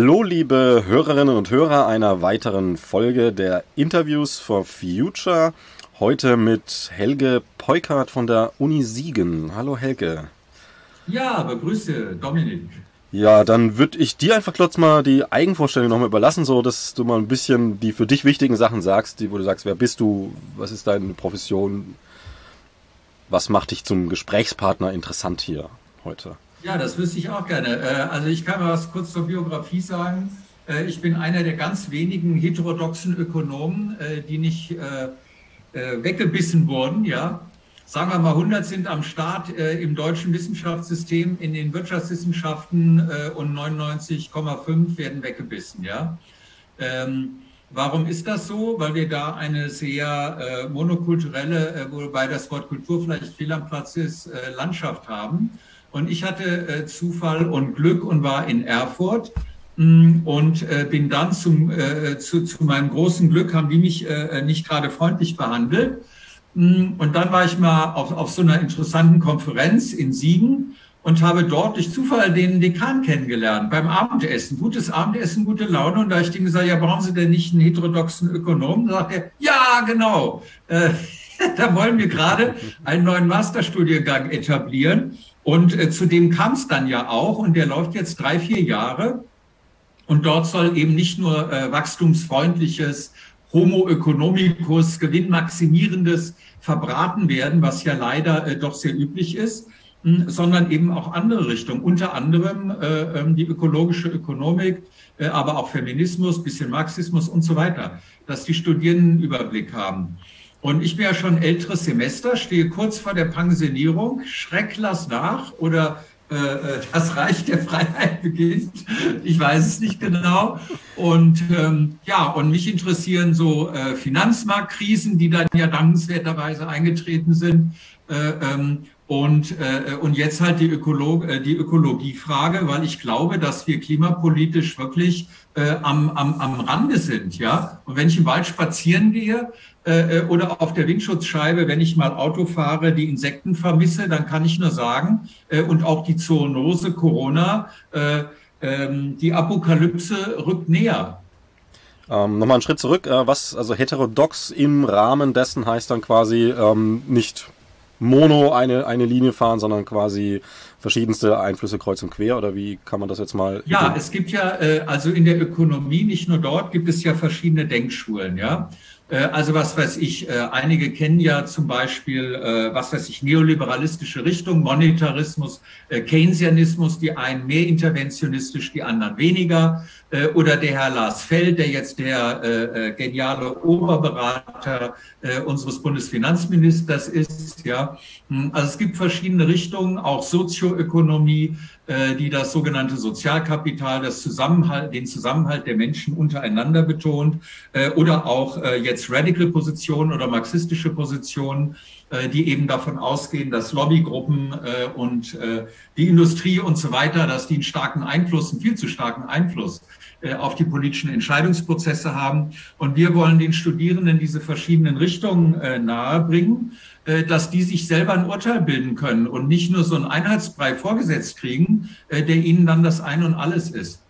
Hallo, liebe Hörerinnen und Hörer einer weiteren Folge der Interviews for Future. Heute mit Helge Peukert von der Uni Siegen. Hallo, Helge. Ja, begrüße Dominik. Ja, dann würde ich dir einfach kurz mal die Eigenvorstellung nochmal überlassen, so dass du mal ein bisschen die für dich wichtigen Sachen sagst, die, wo du sagst, wer bist du, was ist deine Profession, was macht dich zum Gesprächspartner interessant hier heute? Ja, das wüsste ich auch gerne. Äh, also ich kann mal was kurz zur Biografie sagen. Äh, ich bin einer der ganz wenigen heterodoxen Ökonomen, äh, die nicht weggebissen wurden, ja. Sagen wir mal, 100 sind am Start im deutschen Wissenschaftssystem, in den Wirtschaftswissenschaften und 99,5 werden weggebissen, ja. Ähm, warum ist das so? Weil wir da eine sehr monokulturelle, wobei das Wort Kultur vielleicht fehl am Platz ist, Landschaft haben. Und ich hatte äh, Zufall und Glück und war in Erfurt mh, mm, und äh, bin dann zum, äh, zu, zu meinem großen Glück, haben die mich äh, nicht gerade freundlich behandelt. Mh, mm, und dann war ich mal auf, auf so einer interessanten Konferenz in Siegen und habe dort durch Zufall den Dekan kennengelernt beim Abendessen. Gutes Abendessen, gute Laune. Und da ich dem gesagt, ja, brauchen Sie denn nicht einen heterodoxen Ökonomen? Da sagt er, ja, genau. Äh, da wollen wir gerade einen neuen Masterstudiengang etablieren. Und äh, zu dem kam es dann ja auch und der läuft jetzt drei, vier Jahre. Und dort soll eben nicht nur äh, wachstumsfreundliches, Homo economicus, gewinnmaximierendes verbraten werden, was ja leider äh, doch sehr üblich ist, mh, hm, sondern eben auch andere Richtungen, unter anderem äh, ähm, die ökologische Ökonomik, äh, aber auch Feminismus, bisschen Marxismus und so weiter, dass die Studierenden Überblick haben. Und ich bin ja schon älteres Semester, stehe kurz vor der Pensionierung, schreck lass nach oder äh, äh, das Reich der Freiheit beginnt. Ich weiß es nicht genau. Und ähm, ja, und mich interessieren so äh, Finanzmarktkrisen, die dann ja dankenswerterweise eingetreten sind. Äh, ähm, und, äh, und jetzt halt die, Ökolog äh, die Ökologiefrage, weil ich glaube, dass wir klimapolitisch wirklich äh, am, am, am Rande sind. Ja? Und wenn ich im Wald spazieren gehe, äh, oder auf der Windschutzscheibe, wenn ich mal Auto fahre, die Insekten vermisse, dann kann ich nur sagen, äh, und auch die Zoonose Corona, äh, ähm, die Apokalypse rückt näher. Ähm, Nochmal einen Schritt zurück. Äh, was, also heterodox im Rahmen dessen heißt dann quasi ähm, nicht mono eine, eine Linie fahren, sondern quasi verschiedenste Einflüsse kreuz und quer oder wie kann man das jetzt mal? Ja, es gibt ja, äh, also in der Ökonomie, nicht nur dort, gibt es ja verschiedene Denkschulen, ja. Äh, also was weiß ich, äh, einige kennen ja zum Beispiel, äh, was weiß ich, neoliberalistische Richtung, Monetarismus, Keynesianismus, die einen mehr interventionistisch, die anderen weniger. Oder der Herr Lars Feld, der jetzt der geniale Oberberater unseres Bundesfinanzministers ist. Ja, hm, also es gibt verschiedene Richtungen, auch Sozioökonomie, die das sogenannte Sozialkapital, das Zusammenhalt, den Zusammenhalt der Menschen untereinander betont, oder auch jetzt jetzt Radical-Positionen oder marxistische Positionen, äh, die eben davon ausgehen, dass Lobbygruppen äh, und äh, die Industrie und so weiter, dass die einen starken Einfluss, einen viel zu starken Einfluss äh, auf die politischen Entscheidungsprozesse haben. Und wir wollen den Studierenden diese verschiedenen Richtungen äh, nahebringen, äh, dass die sich selber ein Urteil bilden können und nicht nur so einen Einheitsbrei vorgesetzt kriegen, äh, der ihnen dann das Ein und Alles ist.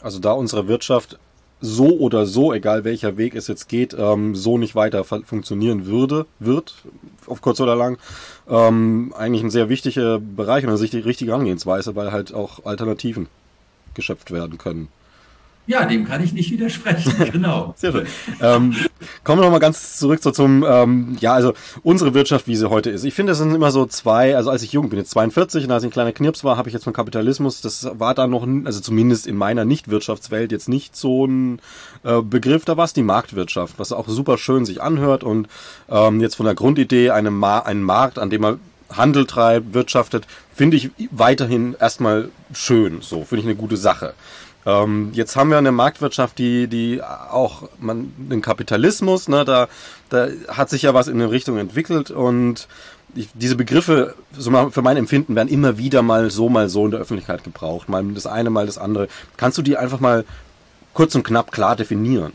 Also da unsere Wirtschaft so oder so, egal welcher Weg es jetzt geht, ähm, so nicht weiter funktionieren würde, wird, auf kurz oder lang, ähm, eigentlich ein sehr wichtiger Bereich und eine richtige Angehensweise, weil halt auch Alternativen geschöpft werden können. Ja, dem kann ich nicht widersprechen, genau. Sehr schön. Ähm, kommen wir nochmal ganz zurück so zum, ähm, ja, also unsere Wirtschaft, wie sie heute ist. Ich finde, es sind immer so zwei, also als ich jung bin, jetzt 42 und als ich ein kleiner Knirps war, habe ich jetzt von Kapitalismus, das war da noch, also zumindest in meiner Nicht-Wirtschaftswelt jetzt nicht so ein äh, Begriff, da war es die Marktwirtschaft, was auch super schön sich anhört und ähm, jetzt von der Grundidee, eine Ma einen Markt, an dem man Handel treibt, wirtschaftet, finde ich weiterhin erstmal schön, so, finde ich eine gute Sache. Ähm, jetzt haben wir eine Marktwirtschaft, die, die auch man, den Kapitalismus, ne, da, da hat sich ja was in eine Richtung entwickelt und ich, diese Begriffe, so mal für mein Empfinden, werden immer wieder mal so, mal so in der Öffentlichkeit gebraucht. Mal das eine, mal das andere. Kannst du die einfach mal kurz und knapp klar definieren?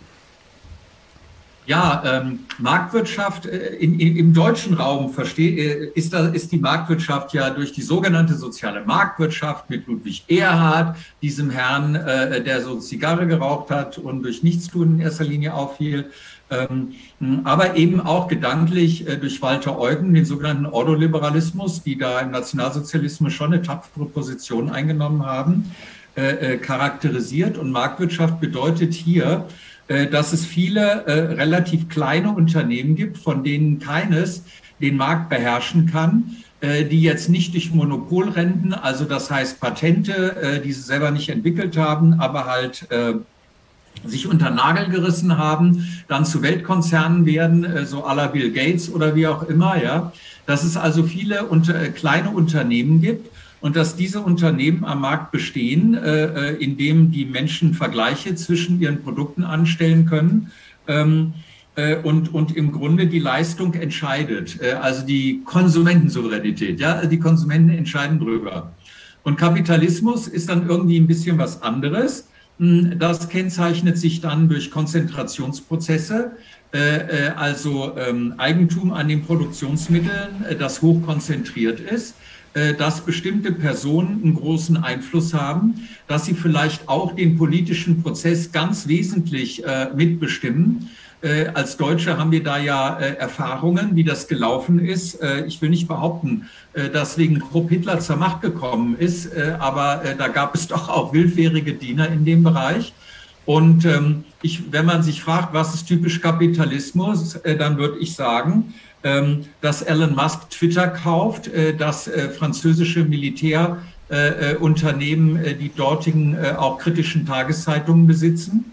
Ja, ähm, Marktwirtschaft äh, in, in, im deutschen Raum verstehe, äh, ist, da, ist die Marktwirtschaft ja durch die sogenannte soziale Marktwirtschaft mit Ludwig Erhard, diesem Herrn, äh, der so Zigarre geraucht hat und durch Nichtstun in erster Linie auffiel, ähm, aber eben auch gedanklich äh, durch Walter Eugen, den sogenannten Ordoliberalismus, die da im Nationalsozialismus schon eine tapfere Position eingenommen haben, äh, äh, charakterisiert. Und Marktwirtschaft bedeutet hier, dass es viele äh, relativ kleine Unternehmen gibt, von denen keines den Markt beherrschen kann, äh, die jetzt nicht durch Monopolrenten, also das heißt Patente, die sie selber nicht entwickelt haben, aber halt sich unter Nagel gerissen haben, dann zu Weltkonzernen werden, so à la Bill Gates oder wie auch immer, ja. Dass es also viele unter, kleine Unternehmen gibt, und dass diese Unternehmen am Markt bestehen, äh, äh, indem die Menschen Vergleiche zwischen ihren Produkten anstellen können ähm, äh, und, und im Grunde die Leistung entscheidet, äh, also die Konsumentensouveränität. Ja, die Konsumenten entscheiden drüber. Und Kapitalismus ist dann irgendwie ein bisschen was anderes. Hm, das kennzeichnet sich dann durch Konzentrationsprozesse, also ähm, Eigentum an den Produktionsmitteln, das hoch konzentriert ist dass bestimmte Personen einen großen Einfluss haben, dass sie vielleicht auch den politischen Prozess ganz wesentlich äh, mitbestimmen. Äh, als Deutsche haben wir da ja äh, Erfahrungen, wie das gelaufen ist. Äh, ich will nicht behaupten, äh, dass wegen Krupp Hitler zur Macht gekommen ist, aber da gab es doch auch willfährige Diener in dem Bereich. Und ähm, ich, wenn man sich fragt, was ist typisch Kapitalismus, dann würde ich sagen, dass Elon Musk Twitter kauft, äh, dass äh, französische Militärunternehmen äh, die dortigen auch kritischen Tageszeitungen besitzen,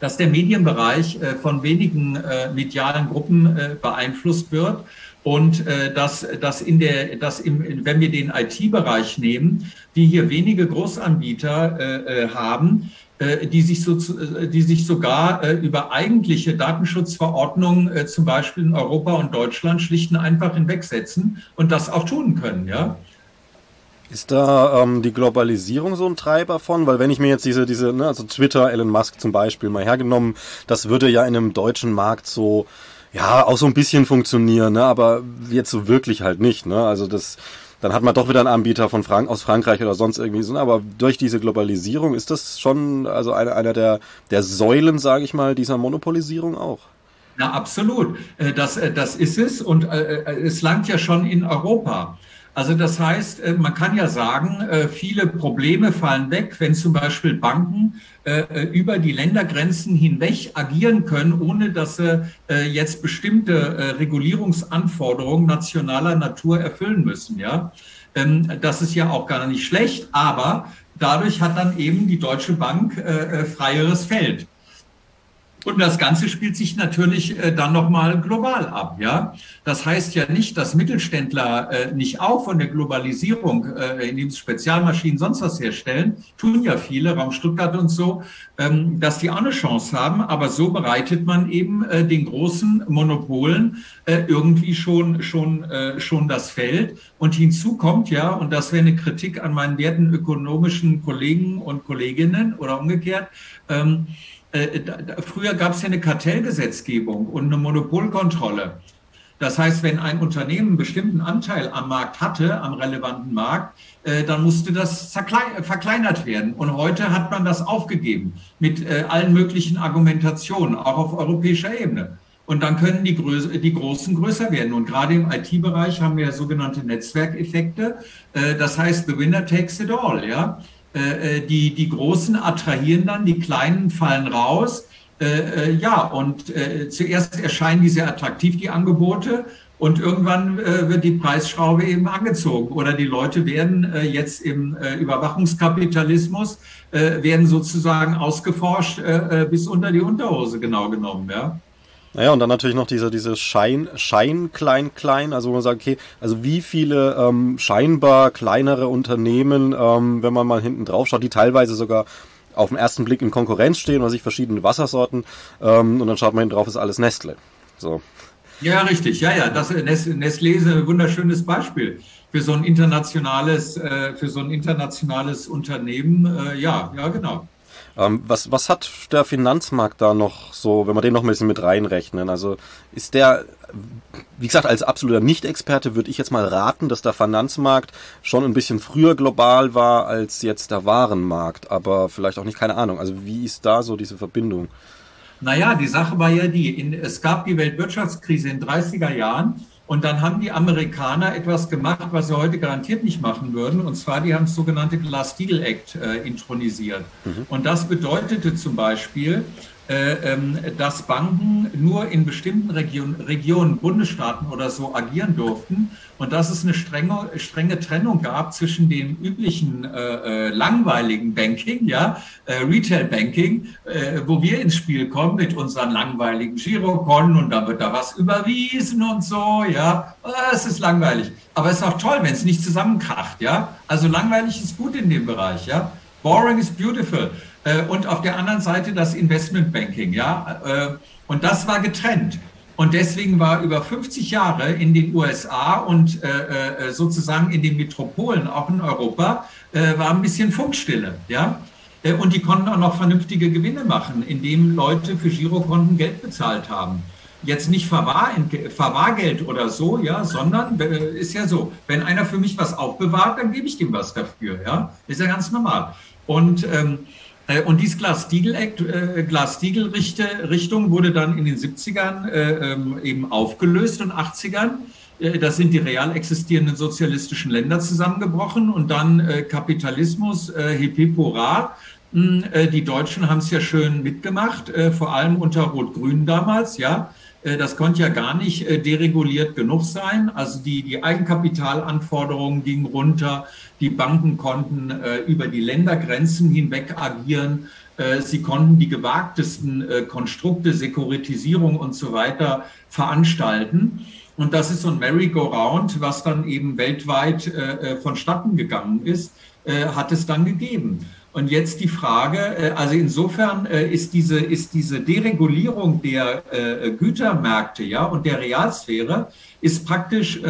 dass der Medienbereich von wenigen medialen Gruppen beeinflusst wird. Und dass, dass, in der, dass im, wenn wir den IT-Bereich nehmen, die hier wenige Großanbieter haben, die sich, so, äh, die sich sogar äh, über eigentliche Datenschutzverordnungen zum Beispiel in Europa und Deutschland schlicht und einfach hinwegsetzen und das auch tun können, ja. Ist da ähm, die Globalisierung so ein Treiber von? Weil wenn ich mir jetzt diese, diese, ne, also Twitter, Elon Musk zum Beispiel mal hergenommen, das würde ja in einem deutschen Markt so, ja, auch so ein bisschen funktionieren, ne, aber jetzt so wirklich halt nicht, ne? Also das, dann hat man doch wieder einen Anbieter von Frank aus Frankreich oder sonst irgendwie so. Aber durch diese Globalisierung ist das schon also eine, einer der, der Säulen, sage ich mal, dieser Monopolisierung auch. Na, absolut. Äh, das, äh, das ist es und äh, es langt ja schon in Europa. Also das heißt, äh, man kann ja sagen, äh, viele Probleme fallen weg, wenn zum Beispiel Banken äh, über die Ländergrenzen hinweg agieren können, ohne dass sie jetzt bestimmte Regulierungsanforderungen nationaler Natur erfüllen müssen. Ja, ähm, das ist ja auch gar nicht schlecht, aber dadurch hat dann eben die Deutsche Bank freieres Feld. Und das Ganze spielt sich natürlich äh, dann nochmal global ab. Ja, das heißt ja nicht, dass Mittelständler äh, nicht auch von der Globalisierung, äh, indem sie Spezialmaschinen sonst was herstellen, tun ja viele, Raum Stuttgart und so, ähm, dass die auch eine Chance haben. Aber so bereitet man eben äh, den großen Monopolen äh, irgendwie schon schon äh, schon das Feld. Und hinzu kommt ja, und das wäre eine Kritik an meinen werten ökonomischen Kollegen und Kolleginnen oder umgekehrt. Äh, früher gab es ja eine Kartellgesetzgebung und eine Monopolkontrolle. Das heißt, wenn ein Unternehmen einen bestimmten Anteil am Markt hatte, am relevanten Markt, äh, dann musste das verkleinert werden. Und heute hat man das aufgegeben mit äh, allen möglichen Argumentationen, auch auf europäischer Ebene. Und dann können die, Größe, die Großen größer werden. Und gerade im IT-Bereich haben wir sogenannte Netzwerkeffekte. Das heißt, the winner takes it all, ja. Äh, äh, die, die Großen attrahieren dann, die Kleinen fallen raus. Äh, ja, und zuerst erscheinen die sehr attraktiv, die Angebote, und irgendwann wird die Preisschraube eben angezogen. Oder die Leute werden jetzt im Überwachungskapitalismus, werden sozusagen ausgeforscht bis unter die Unterhose genau genommen. Ja. Naja, und dann natürlich noch diese, diese Schein, Schein klein, klein, also wo man sagt, okay, also wie viele ähm, scheinbar kleinere Unternehmen, ähm, wenn man mal hinten drauf schaut, die teilweise sogar auf den ersten Blick in Konkurrenz stehen oder sich verschiedene Wassersorten ähm, und dann schaut man hinten drauf, ist alles Nestle. So. Ja, richtig, ja, ja, das Nestle ist ein wunderschönes Beispiel für so ein internationales, äh, für so ein internationales Unternehmen. Äh, ja, ja, genau. Ähm, was, was hat der Finanzmarkt da noch so, wenn wir den noch ein bisschen mit reinrechnen? Also ist der, wie gesagt, als absoluter Nicht-Experte würde ich jetzt mal raten, dass der Finanzmarkt schon ein bisschen früher global war als jetzt der Warenmarkt, aber vielleicht auch nicht, keine Ahnung. Also wie ist da so diese Verbindung? Naja, die Sache war ja die, in, es gab die Weltwirtschaftskrise in den 30er Jahren und dann haben die Amerikaner etwas gemacht, was sie heute garantiert nicht machen würden. Und zwar, die haben das sogenannte Glass-Steagall-Act äh, intronisiert. Mhm. Und das bedeutete zum Beispiel, dass Banken nur in bestimmten Region, Regionen, Bundesstaaten oder so agieren durften und dass es eine strenge, strenge Trennung gab zwischen dem üblichen äh, äh, langweiligen Banking, ja, äh, Retail Banking, äh, wo wir ins Spiel kommen mit unseren langweiligen Girokonten und dann wird da was überwiesen und so, ja, es ist langweilig. Aber es ist auch toll, wenn es nicht zusammenkracht, ja. Also langweilig ist gut in dem Bereich, ja. Boring is beautiful. Äh, und auf der anderen Seite das Investmentbanking, ja. Äh, und das war getrennt. Und deswegen war über 50 Jahre in den USA und äh, sozusagen in den Metropolen, auch in Europa, war ein bisschen Funkstille, ja. Und die konnten auch noch vernünftige Gewinne machen, indem Leute für Girokonten Geld bezahlt haben. Jetzt nicht Verwahr, Verwahrgeld oder so, ja, sondern ist ja so, wenn einer für mich was aufbewahrt, dann gebe ich dem was dafür, ja. Ist ja ganz normal. Und ähm, äh, und diese Glass-Steagall-Richtung äh, wurde dann in den 70ern äh, ähm, eben aufgelöst und 80ern. Das sind die real existierenden sozialistischen Länder zusammengebrochen und dann Kapitalismus, hip hip hurra. Die Deutschen haben es ja schön mitgemacht, vor allem unter Rot-Grün damals, ja. Das konnte ja gar nicht dereguliert genug sein. Also die, die Eigenkapitalanforderungen gingen runter. Die Banken konnten äh, über die Ländergrenzen hinweg agieren. Äh, sie konnten die gewagtesten äh, Konstrukte, Sekuritisierung und so weiter veranstalten. Und das ist so ein Merry-Go-Round, was dann eben weltweit äh, äh, vonstatten gegangen ist, äh, hat es dann gegeben. Und jetzt die Frage, äh, also insofern äh, ist diese, ist diese Deregulierung der äh, Gütermärkte ja, und der Realsphäre ist praktisch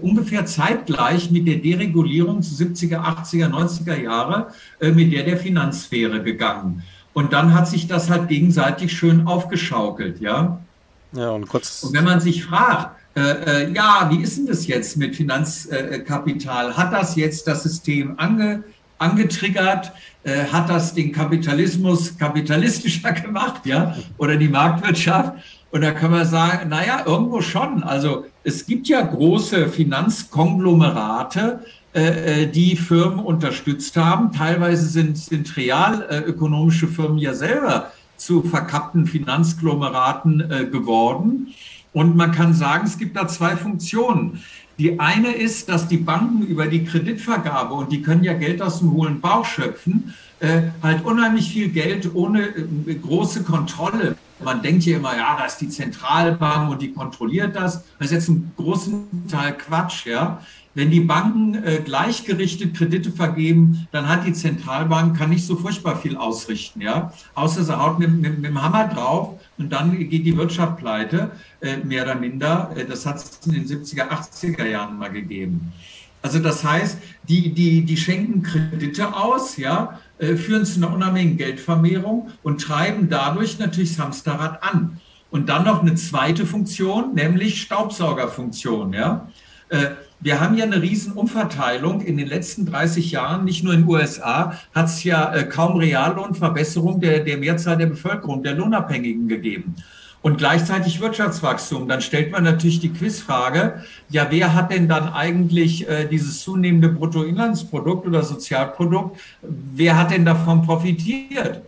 ungefähr zeitgleich mit der Deregulierung zu 70er, 80er, 90er Jahre mit der der Finanzsphäre gegangen. Und dann hat sich das halt gegenseitig schön aufgeschaukelt, ja. Ja, und kurz. Und wenn man sich fragt, äh, ja, wie ist denn das jetzt mit Finanzkapital? Hat das jetzt das System ange, angetriggert? Äh, hat das den Kapitalismus kapitalistischer gemacht, ja, oder die Marktwirtschaft? Und da kann man sagen, naja, irgendwo schon. Also es gibt ja große Finanzkonglomerate, äh, äh, die Firmen unterstützt haben. Teilweise sind, sind realökonomische Firmen ja selber zu verkappten Finanzglomeraten äh, geworden. Und man kann sagen, es gibt da zwei Funktionen. Die eine ist, dass die Banken über die Kreditvergabe, und die können ja Geld aus dem hohlen Bauch schöpfen, äh, halt unheimlich viel Geld ohne äh, große Kontrolle. Man denkt hier immer, ja, da ist die Zentralbank und die kontrolliert das. Das ist jetzt ein großen Teil Quatsch, ja. Wenn die Banken äh, gleichgerichtet Kredite vergeben, dann hat die Zentralbank, kann nicht so furchtbar viel ausrichten, ja. Außer sie haut mit, mit, mit dem Hammer drauf und dann geht die Wirtschaft pleite, äh, mehr oder minder. Äh, das hat es in den 70er, 80er Jahren mal gegeben. Also das heißt, die, die, die schenken Kredite aus, ja, äh, führen zu einer unheimlichen Geldvermehrung und treiben dadurch natürlich das Hamsterrad an. Und dann noch eine zweite Funktion, nämlich Staubsaugerfunktion, ja. Äh, wir haben ja eine riesen Umverteilung in den letzten 30 Jahren, nicht nur in den USA, hat es ja äh, kaum Reallohnverbesserung der, der Mehrzahl der Bevölkerung, der Lohnabhängigen gegeben. Und gleichzeitig Wirtschaftswachstum. Dann stellt man natürlich die Quizfrage, ja, wer hat denn dann eigentlich äh, dieses zunehmende Bruttoinlandsprodukt oder Sozialprodukt, wer hat denn davon profitiert?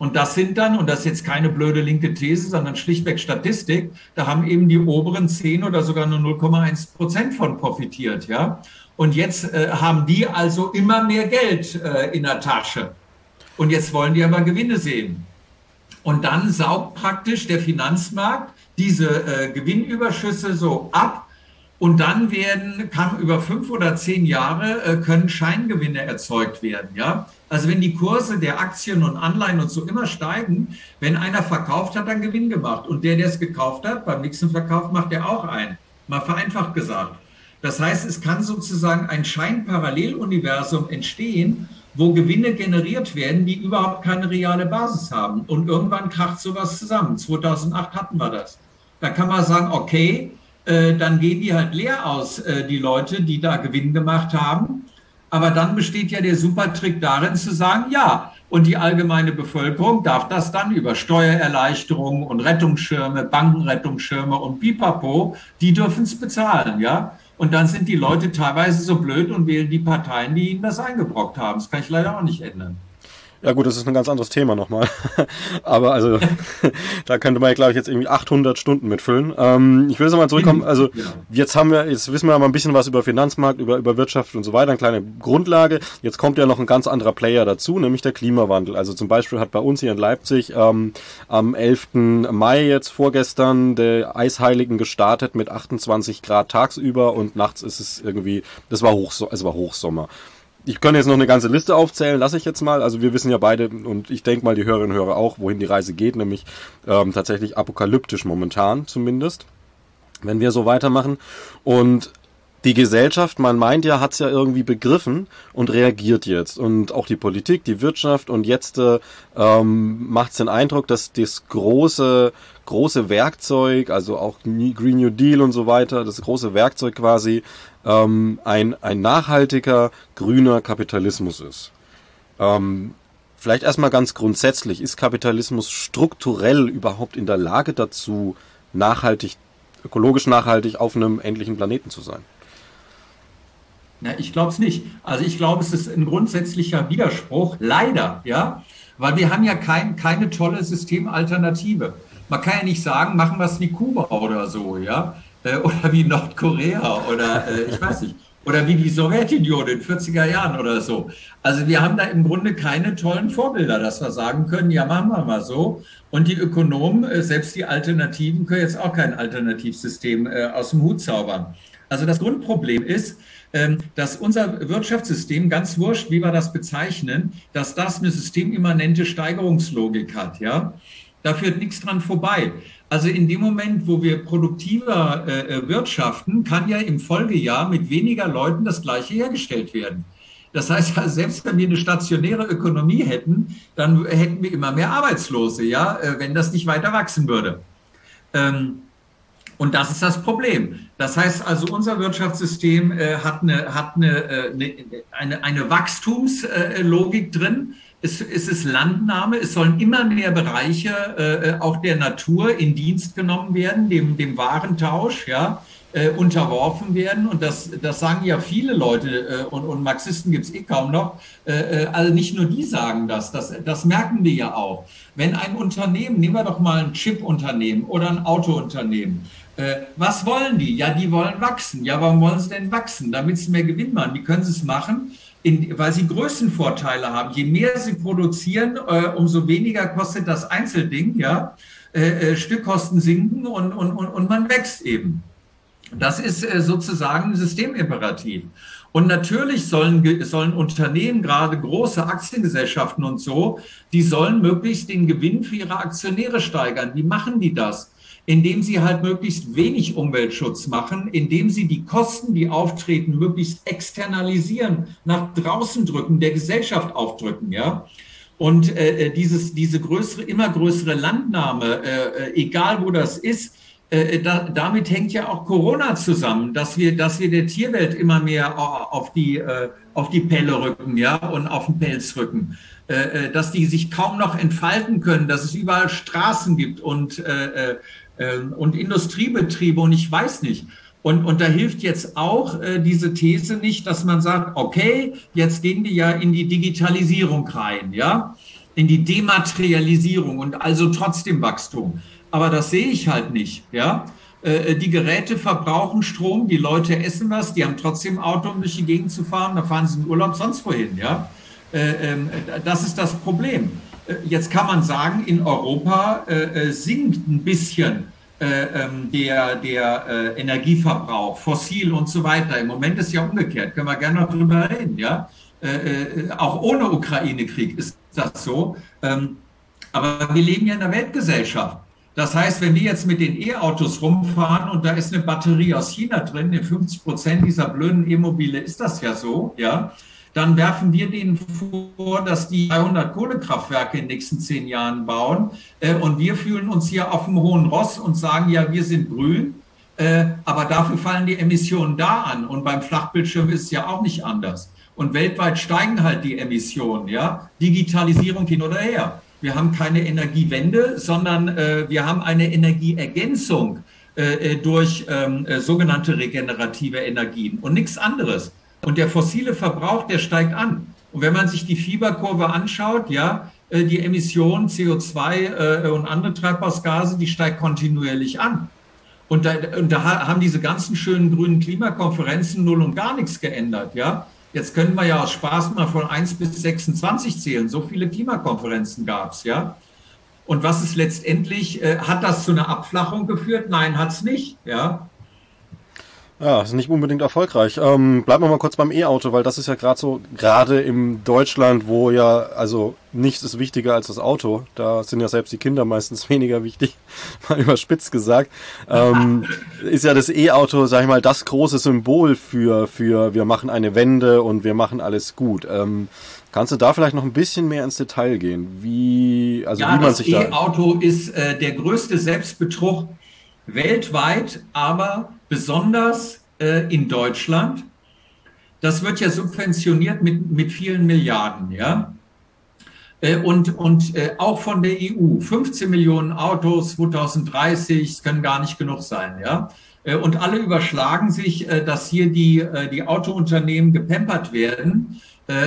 Und das sind dann, und das ist jetzt keine blöde linke These, sondern schlichtweg Statistik, da haben eben die oberen 10 oder sogar nur 0,1 Prozent von profitiert, ja. Und jetzt äh, haben die also immer mehr Geld äh, in der Tasche. Und jetzt wollen die aber Gewinne sehen. Und dann saugt praktisch der Finanzmarkt diese äh, Gewinnüberschüsse so ab. Und dann werden, kann über fünf oder zehn Jahre, äh, können Scheingewinne erzeugt werden, ja. Also wenn die Kurse der Aktien und Anleihen und so immer steigen, wenn einer verkauft hat, dann Gewinn gemacht. Und der, der es gekauft hat, beim nächsten Verkauf macht er auch ein. Mal vereinfacht gesagt. Das heißt, es kann sozusagen ein Scheinparalleluniversum entstehen, wo Gewinne generiert werden, die überhaupt keine reale Basis haben. Und irgendwann kracht sowas zusammen. 2008 hatten wir das. Da kann man sagen, okay, äh, dann gehen die halt leer aus, äh, die Leute, die da Gewinn gemacht haben. Aber dann besteht ja der Supertrick darin zu sagen, ja, und die allgemeine Bevölkerung darf das dann über Steuererleichterungen und Rettungsschirme, Bankenrettungsschirme und Pipapo, die dürfen es bezahlen, ja. Und dann sind die Leute teilweise so blöd und wählen die Parteien, die ihnen das eingebrockt haben. Das kann ich leider auch nicht ändern. Ja gut, das ist ein ganz anderes Thema nochmal. Aber also, da könnte man ja, glaube ich, jetzt irgendwie 800 Stunden mitfüllen. Ähm, ich will jetzt mal zurückkommen. Also jetzt haben wir, jetzt wissen wir mal ein bisschen was über Finanzmarkt, über, über Wirtschaft und so weiter, eine kleine Grundlage. Jetzt kommt ja noch ein ganz anderer Player dazu, nämlich der Klimawandel. Also zum Beispiel hat bei uns hier in Leipzig ähm, am 11. Mai jetzt vorgestern der Eisheiligen gestartet mit 28 Grad tagsüber und nachts ist es irgendwie, das war Hochso es war Hochsommer ich könnte jetzt noch eine ganze Liste aufzählen, lasse ich jetzt mal. Also wir wissen ja beide und ich denke mal die Hörerinnen und Hörer auch, wohin die Reise geht, nämlich ähm, tatsächlich apokalyptisch momentan zumindest, wenn wir so weitermachen. Und die Gesellschaft, man meint ja, hat's ja irgendwie begriffen und reagiert jetzt. Und auch die Politik, die Wirtschaft und jetzt äh, ähm, macht den Eindruck, dass das große, große Werkzeug, also auch Green New Deal und so weiter, das große Werkzeug quasi ähm, ein, ein nachhaltiger grüner Kapitalismus ist. Ähm, vielleicht erstmal ganz grundsätzlich, ist Kapitalismus strukturell überhaupt in der Lage dazu, nachhaltig, ökologisch nachhaltig auf einem endlichen Planeten zu sein? Na, ich glaube es nicht. Also ich glaube, es ist ein grundsätzlicher Widerspruch, leider, ja, weil wir haben ja kein, keine tolle Systemalternative. Man kann ja nicht sagen, machen wir es wie Kuba oder so, ja äh, oder wie Nordkorea oder äh, ich weiß nicht, oder wie die Sowjetunion in 40er Jahren oder so. Also wir haben da im Grunde keine tollen Vorbilder, dass wir sagen können, ja, machen wir mal so. Und die Ökonomen, äh, selbst die Alternativen, können jetzt auch kein Alternativsystem äh, aus dem Hut zaubern. Also das Grundproblem ist, ähm, dass unser Wirtschaftssystem, ganz wurscht, wie wir das bezeichnen, dass das eine systemimmanente Steigerungslogik hat, ja. Da führt nichts dran vorbei. Also in dem Moment, wo wir produktiver äh, äh, wirtschaften, kann ja im Folgejahr mit weniger Leuten das Gleiche hergestellt werden. Das heißt, selbst wenn wir eine stationäre Ökonomie hätten, dann hätten wir immer mehr Arbeitslose, ja, äh, wenn das nicht weiter wachsen würde. Ähm, und das ist das Problem. Das heißt also, unser Wirtschaftssystem äh, hat, eine, hat eine, äh, eine, eine Wachstumslogik drin es, es ist Landnahme, es sollen immer mehr Bereiche äh, auch der Natur in Dienst genommen werden, dem, dem Warentausch, ja, äh, unterworfen werden. Und das, das sagen ja viele Leute äh, und, und Marxisten gibt's eh kaum noch. Äh, äh, also nicht nur die sagen das, das, das merken wir ja auch. Wenn ein Unternehmen, nehmen wir doch mal ein Chip-Unternehmen oder ein Autounternehmen, äh, was wollen die? Ja, die wollen wachsen. Ja, warum wollen sie denn wachsen? Damit sie mehr Gewinn machen. Wie können sie es machen? In, weil sie Größenvorteile haben. Je mehr sie produzieren, äh, umso weniger kostet das Einzelding, ja. Äh, äh, Stückkosten sinken und, und, und, und man wächst eben. Das ist äh, sozusagen ein Systemimperativ. Und natürlich sollen, sollen Unternehmen, gerade große Aktiengesellschaften und so, die sollen möglichst den Gewinn für ihre Aktionäre steigern. Wie machen die das? Indem sie halt möglichst wenig Umweltschutz machen, indem sie die Kosten, die auftreten, möglichst externalisieren, nach draußen drücken, der Gesellschaft aufdrücken, ja. Und äh, äh dieses, diese größere, immer größere Landnahme, äh, äh, egal wo das ist, äh, äh, da, damit hängt ja auch Corona zusammen, dass wir, dass wir der Tierwelt immer mehr auf die, äh, auf die Pelle rücken, ja, und auf den Pelz rücken, äh, dass die sich kaum noch entfalten können, dass es überall Straßen gibt und äh, ähm, und Industriebetriebe und ich weiß nicht. Und, und da hilft jetzt auch äh, diese These nicht, dass man sagt, okay, jetzt gehen wir ja in die Digitalisierung rein, ja, in die Dematerialisierung und also trotzdem Wachstum. Aber das sehe ich halt nicht, ja. Äh, die Geräte verbrauchen Strom, die Leute essen was, die haben trotzdem Auto, um durch die Gegend zu fahren, da fahren sie in Urlaub sonst wohin, ja. Äh, ähm, das ist das Problem. Äh, jetzt kann man sagen, in Europa äh, äh, sinkt ein bisschen äh, ähm, der, der Energieverbrauch, fossil und so weiter. Im Moment ist ja umgekehrt, können wir gerne noch drüber reden, ja. Auch ohne Ukraine-Krieg ist das so. Ähm, aber wir leben ja in einer Weltgesellschaft. Das heißt, wenn wir jetzt mit den E-Autos rumfahren und da ist eine Batterie aus China drin, in 50 Prozent dieser blöden E-Mobile ist das ja so, ja, dann werfen wir denen vor, dass die 300 Kohlekraftwerke in den nächsten zehn Jahren bauen. Äh, und wir fühlen uns hier auf dem hohen Ross und sagen, ja, wir sind grün. Äh, aber dafür fallen die Emissionen da an. Und beim Flachbildschirm ist es ja auch nicht anders. Und weltweit steigen halt die Emissionen, ja. Digitalisierung hin oder her. Wir haben keine Energiewende, sondern äh, wir haben eine Energieergänzung durch ähm, äh, sogenannte regenerative Energien und nichts anderes. Und der fossile Verbrauch, der steigt an. Und wenn man sich die Fieberkurve anschaut, ja, äh, die Emission CO2 äh, und andere Treibhausgase, die steigt kontinuierlich an. Und da, und da haben diese ganzen schönen grünen Klimakonferenzen null und gar nichts geändert, ja. Jetzt können wir ja aus Spaß mal von 1 bis 26 zählen. So viele Klimakonferenzen gab es, ja. Und was ist letztendlich, äh, hat das zu einer Abflachung geführt? Nein, hat es nicht, ja. Ja, ist nicht unbedingt erfolgreich. Ähm, bleiben wir mal kurz beim E-Auto, weil das ist ja gerade so, gerade im Deutschland, wo ja, also nichts ist wichtiger als das Auto. Da sind ja selbst die Kinder meistens weniger wichtig, mal überspitzt gesagt. Ähm, ist ja das E-Auto, sag ich mal, das große Symbol für, für wir machen eine Wende und wir machen alles gut. Ähm, kannst du da vielleicht noch ein bisschen mehr ins Detail gehen? Wie, also ja, wie man sich da. Das E-Auto ist äh, der größte Selbstbetrug weltweit, aber besonders äh, in Deutschland. Das wird ja subventioniert mit, mit vielen Milliarden, ja. Äh, und, und äh, auch von der EU. 15 Millionen Autos 2030, es können gar nicht genug sein, ja. Äh, und alle überschlagen sich, dass hier die, die Autounternehmen gepempert werden.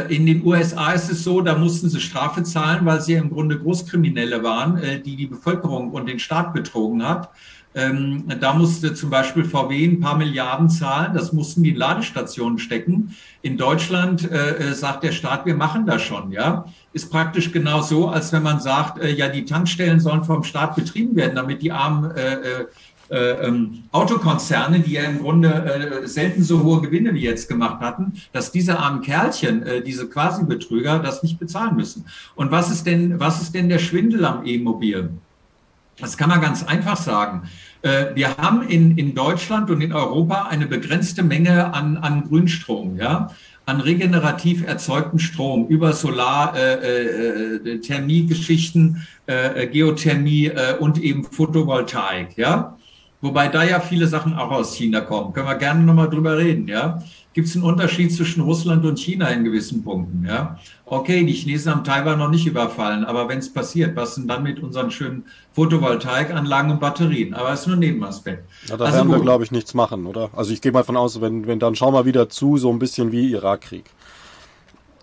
In den USA ist es so, da mussten sie Strafe zahlen, weil sie im Grunde Großkriminelle waren, die die Bevölkerung und den Staat betrogen hat. Ähm, da musste zum Beispiel VW ein paar Milliarden zahlen. Das mussten die in Ladestationen stecken. In Deutschland äh, äh, sagt der Staat, wir machen das schon. Ja, ist praktisch genau so, als wenn man sagt, äh, ja, die Tankstellen sollen vom Staat betrieben werden, damit die armen äh, äh, äh ähm, Autokonzerne, die ja im Grunde äh, selten so hohe Gewinne wie jetzt gemacht hatten, dass diese armen Kerlchen, äh, diese Quasi-Betrüger, das nicht bezahlen müssen. Und was ist denn, was ist denn der Schwindel am E-Mobil? Das kann man ganz einfach sagen. Äh, wir haben in, in Deutschland und in Europa eine begrenzte Menge an, an Grünstrom, ja, an regenerativ erzeugten Strom über Solar, äh, äh, äh, Geothermie äh, und eben Photovoltaik, ja. Wobei da ja viele Sachen auch aus China kommen. Können wir gerne nochmal drüber reden, ja gibt es einen Unterschied zwischen Russland und China in gewissen Punkten. Ja? Okay, die Chinesen haben Taiwan noch nicht überfallen, aber wenn es passiert, was denn dann mit unseren schönen Photovoltaikanlagen und Batterien? Aber es ist nur ein Nebenaspekt. Ja, da also werden wir, glaube ich, nichts machen, oder? Also ich gehe mal von aus, wenn, wenn dann schauen wir wieder zu, so ein bisschen wie Irakkrieg.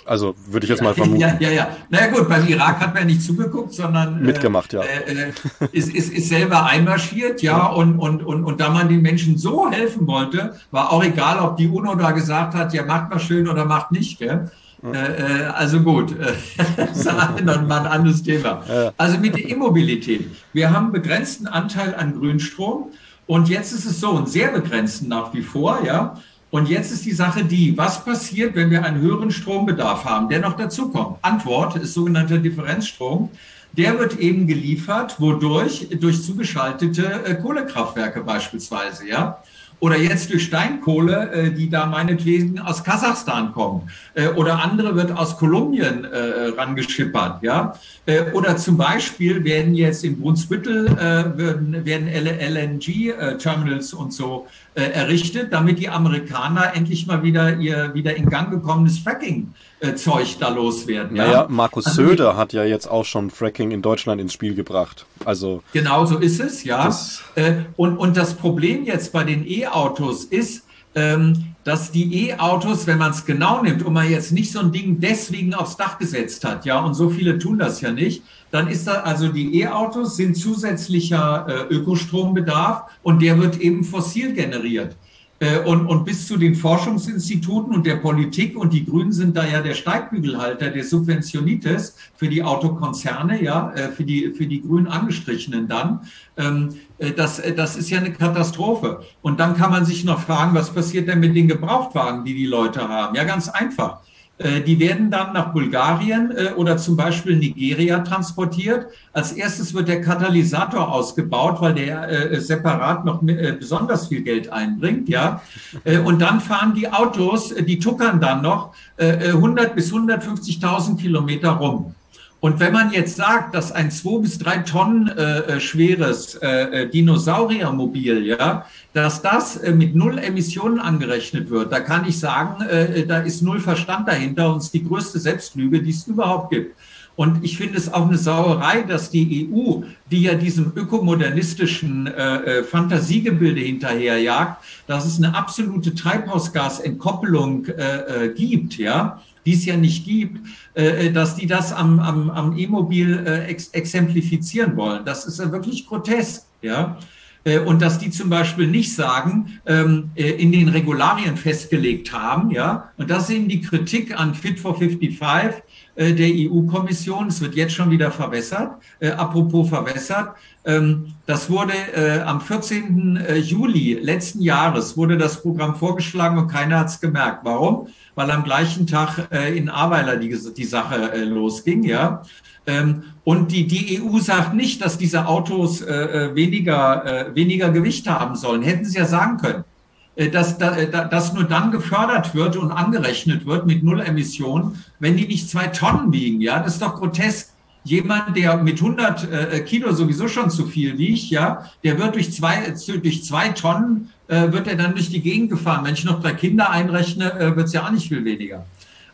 Also würde ich jetzt mal vermuten. Ja, ja, ja. Naja gut, beim Irak hat man ja nicht zugeguckt, sondern äh, mitgemacht, ja. Äh, äh, ist, ist, ist selber einmarschiert, ja, und, und, und, und da man den Menschen so helfen wollte, war auch egal, ob die UNO da gesagt hat, ja, macht mal schön oder macht nicht, gell? Ja. Äh, äh also gut, das ist noch mal ein anderes Thema. Ja. Also mit der Immobilität. Wir haben begrenzten Anteil an Grünstrom und jetzt ist es so, einen sehr begrenzten nach wie vor, ja. Und jetzt ist die Sache die, was passiert, wenn wir einen höheren Strombedarf haben, der noch dazukommt? Antwort ist sogenannter Differenzstrom. Der wird eben geliefert, wodurch? Durch zugeschaltete äh, Kohlekraftwerke beispielsweise, ja oder jetzt durch Steinkohle, äh, die da meinetwegen aus Kasachstan kommen äh, oder andere wird aus Kolumbien äh, rangeschippert, ja. Äh, oder zum Beispiel werden jetzt in Brunsbüttel äh, werden, werden LNG-Terminals äh, und so äh, errichtet, damit die Amerikaner endlich mal wieder ihr wieder in Gang gekommenes Fracking äh, Zeug da loswerden. Ja, naja, Markus also, Söder hat ja jetzt auch schon Fracking in Deutschland ins Spiel gebracht. Also genau so ist es, ja. Äh, und und das Problem jetzt bei den E-Autos ist, ähm, dass die E-Autos, wenn man es genau nimmt und man jetzt nicht so ein Ding deswegen aufs Dach gesetzt hat, ja, und so viele tun das ja nicht, dann ist da also die E-Autos sind zusätzlicher äh, Ökostrombedarf und der wird eben fossil generiert. Äh, und, und bis zu den Forschungsinstituten und der Politik und die Grünen sind da ja der Steigbügelhalter der Subventionitis für die Autokonzerne, ja, äh, für die, für die grün angestrichenen dann. Ähm, äh, das, das ist ja eine Katastrophe. Und dann kann man sich noch fragen, was passiert denn mit den Gebrauchtwagen, die die Leute haben? Ja, ganz einfach. Äh, die werden dann nach Bulgarien äh, oder zum Beispiel Nigeria transportiert. Als erstes wird der Katalysator ausgebaut, weil der äh, separat noch besonders viel Geld einbringt, ja. Und dann fahren die Autos, die tuckern dann noch 100 bis 150.000 Kilometer rum. Und wenn man jetzt sagt, dass ein zwei bis drei Tonnen äh, schweres äh, Dinosauriermobil, ja, dass das äh, mit null Emissionen angerechnet wird, da kann ich sagen, äh, da ist null Verstand dahinter und ist die größte Selbstlüge, die es überhaupt gibt. Und ich finde es auch eine Sauerei, dass die EU, die ja diesem ökomodernistischen äh, äh, Fantasiegebilde hinterherjagt, dass es eine absolute Treibhausgasentkoppelung äh, äh, gibt, ja, die es ja nicht gibt, äh, äh, dass die das am, am, am E-Mobil äh, ex exemplifizieren wollen. Das ist ja wirklich grotesk, ja. Äh, und dass die zum Beispiel nicht sagen, ähm, äh, in den Regularien festgelegt haben, ja. Und das ist eben die Kritik an Fit for 55 äh, der EU-Kommission. Es wird jetzt schon wieder verwässert. Äh, apropos verwässert. Ähm, das wurde äh, am 14. Äh, Juli letzten Jahres wurde das Programm vorgeschlagen und keiner hat es gemerkt. Warum? weil am gleichen Tag äh, in Aweiler die, die Sache äh, losging, ja. Ähm, und die, die EU sagt nicht, dass diese Autos äh, äh weniger, äh, weniger Gewicht haben sollen. Hätten sie ja sagen können. Äh, dass, dass nur dann gefördert wird und angerechnet wird mit Null Emissionen, wenn die nicht zwei Tonnen wiegen. Ja, das ist doch grotesk. Jemand, der mit 100 Kilo sowieso schon zu viel wiegt, ja, der wird durch zwei, durch zwei Tonnen äh, wird er dann durch die Gegend gefahren. Wenn ich noch drei Kinder einrechne, äh, wird es ja auch nicht viel weniger.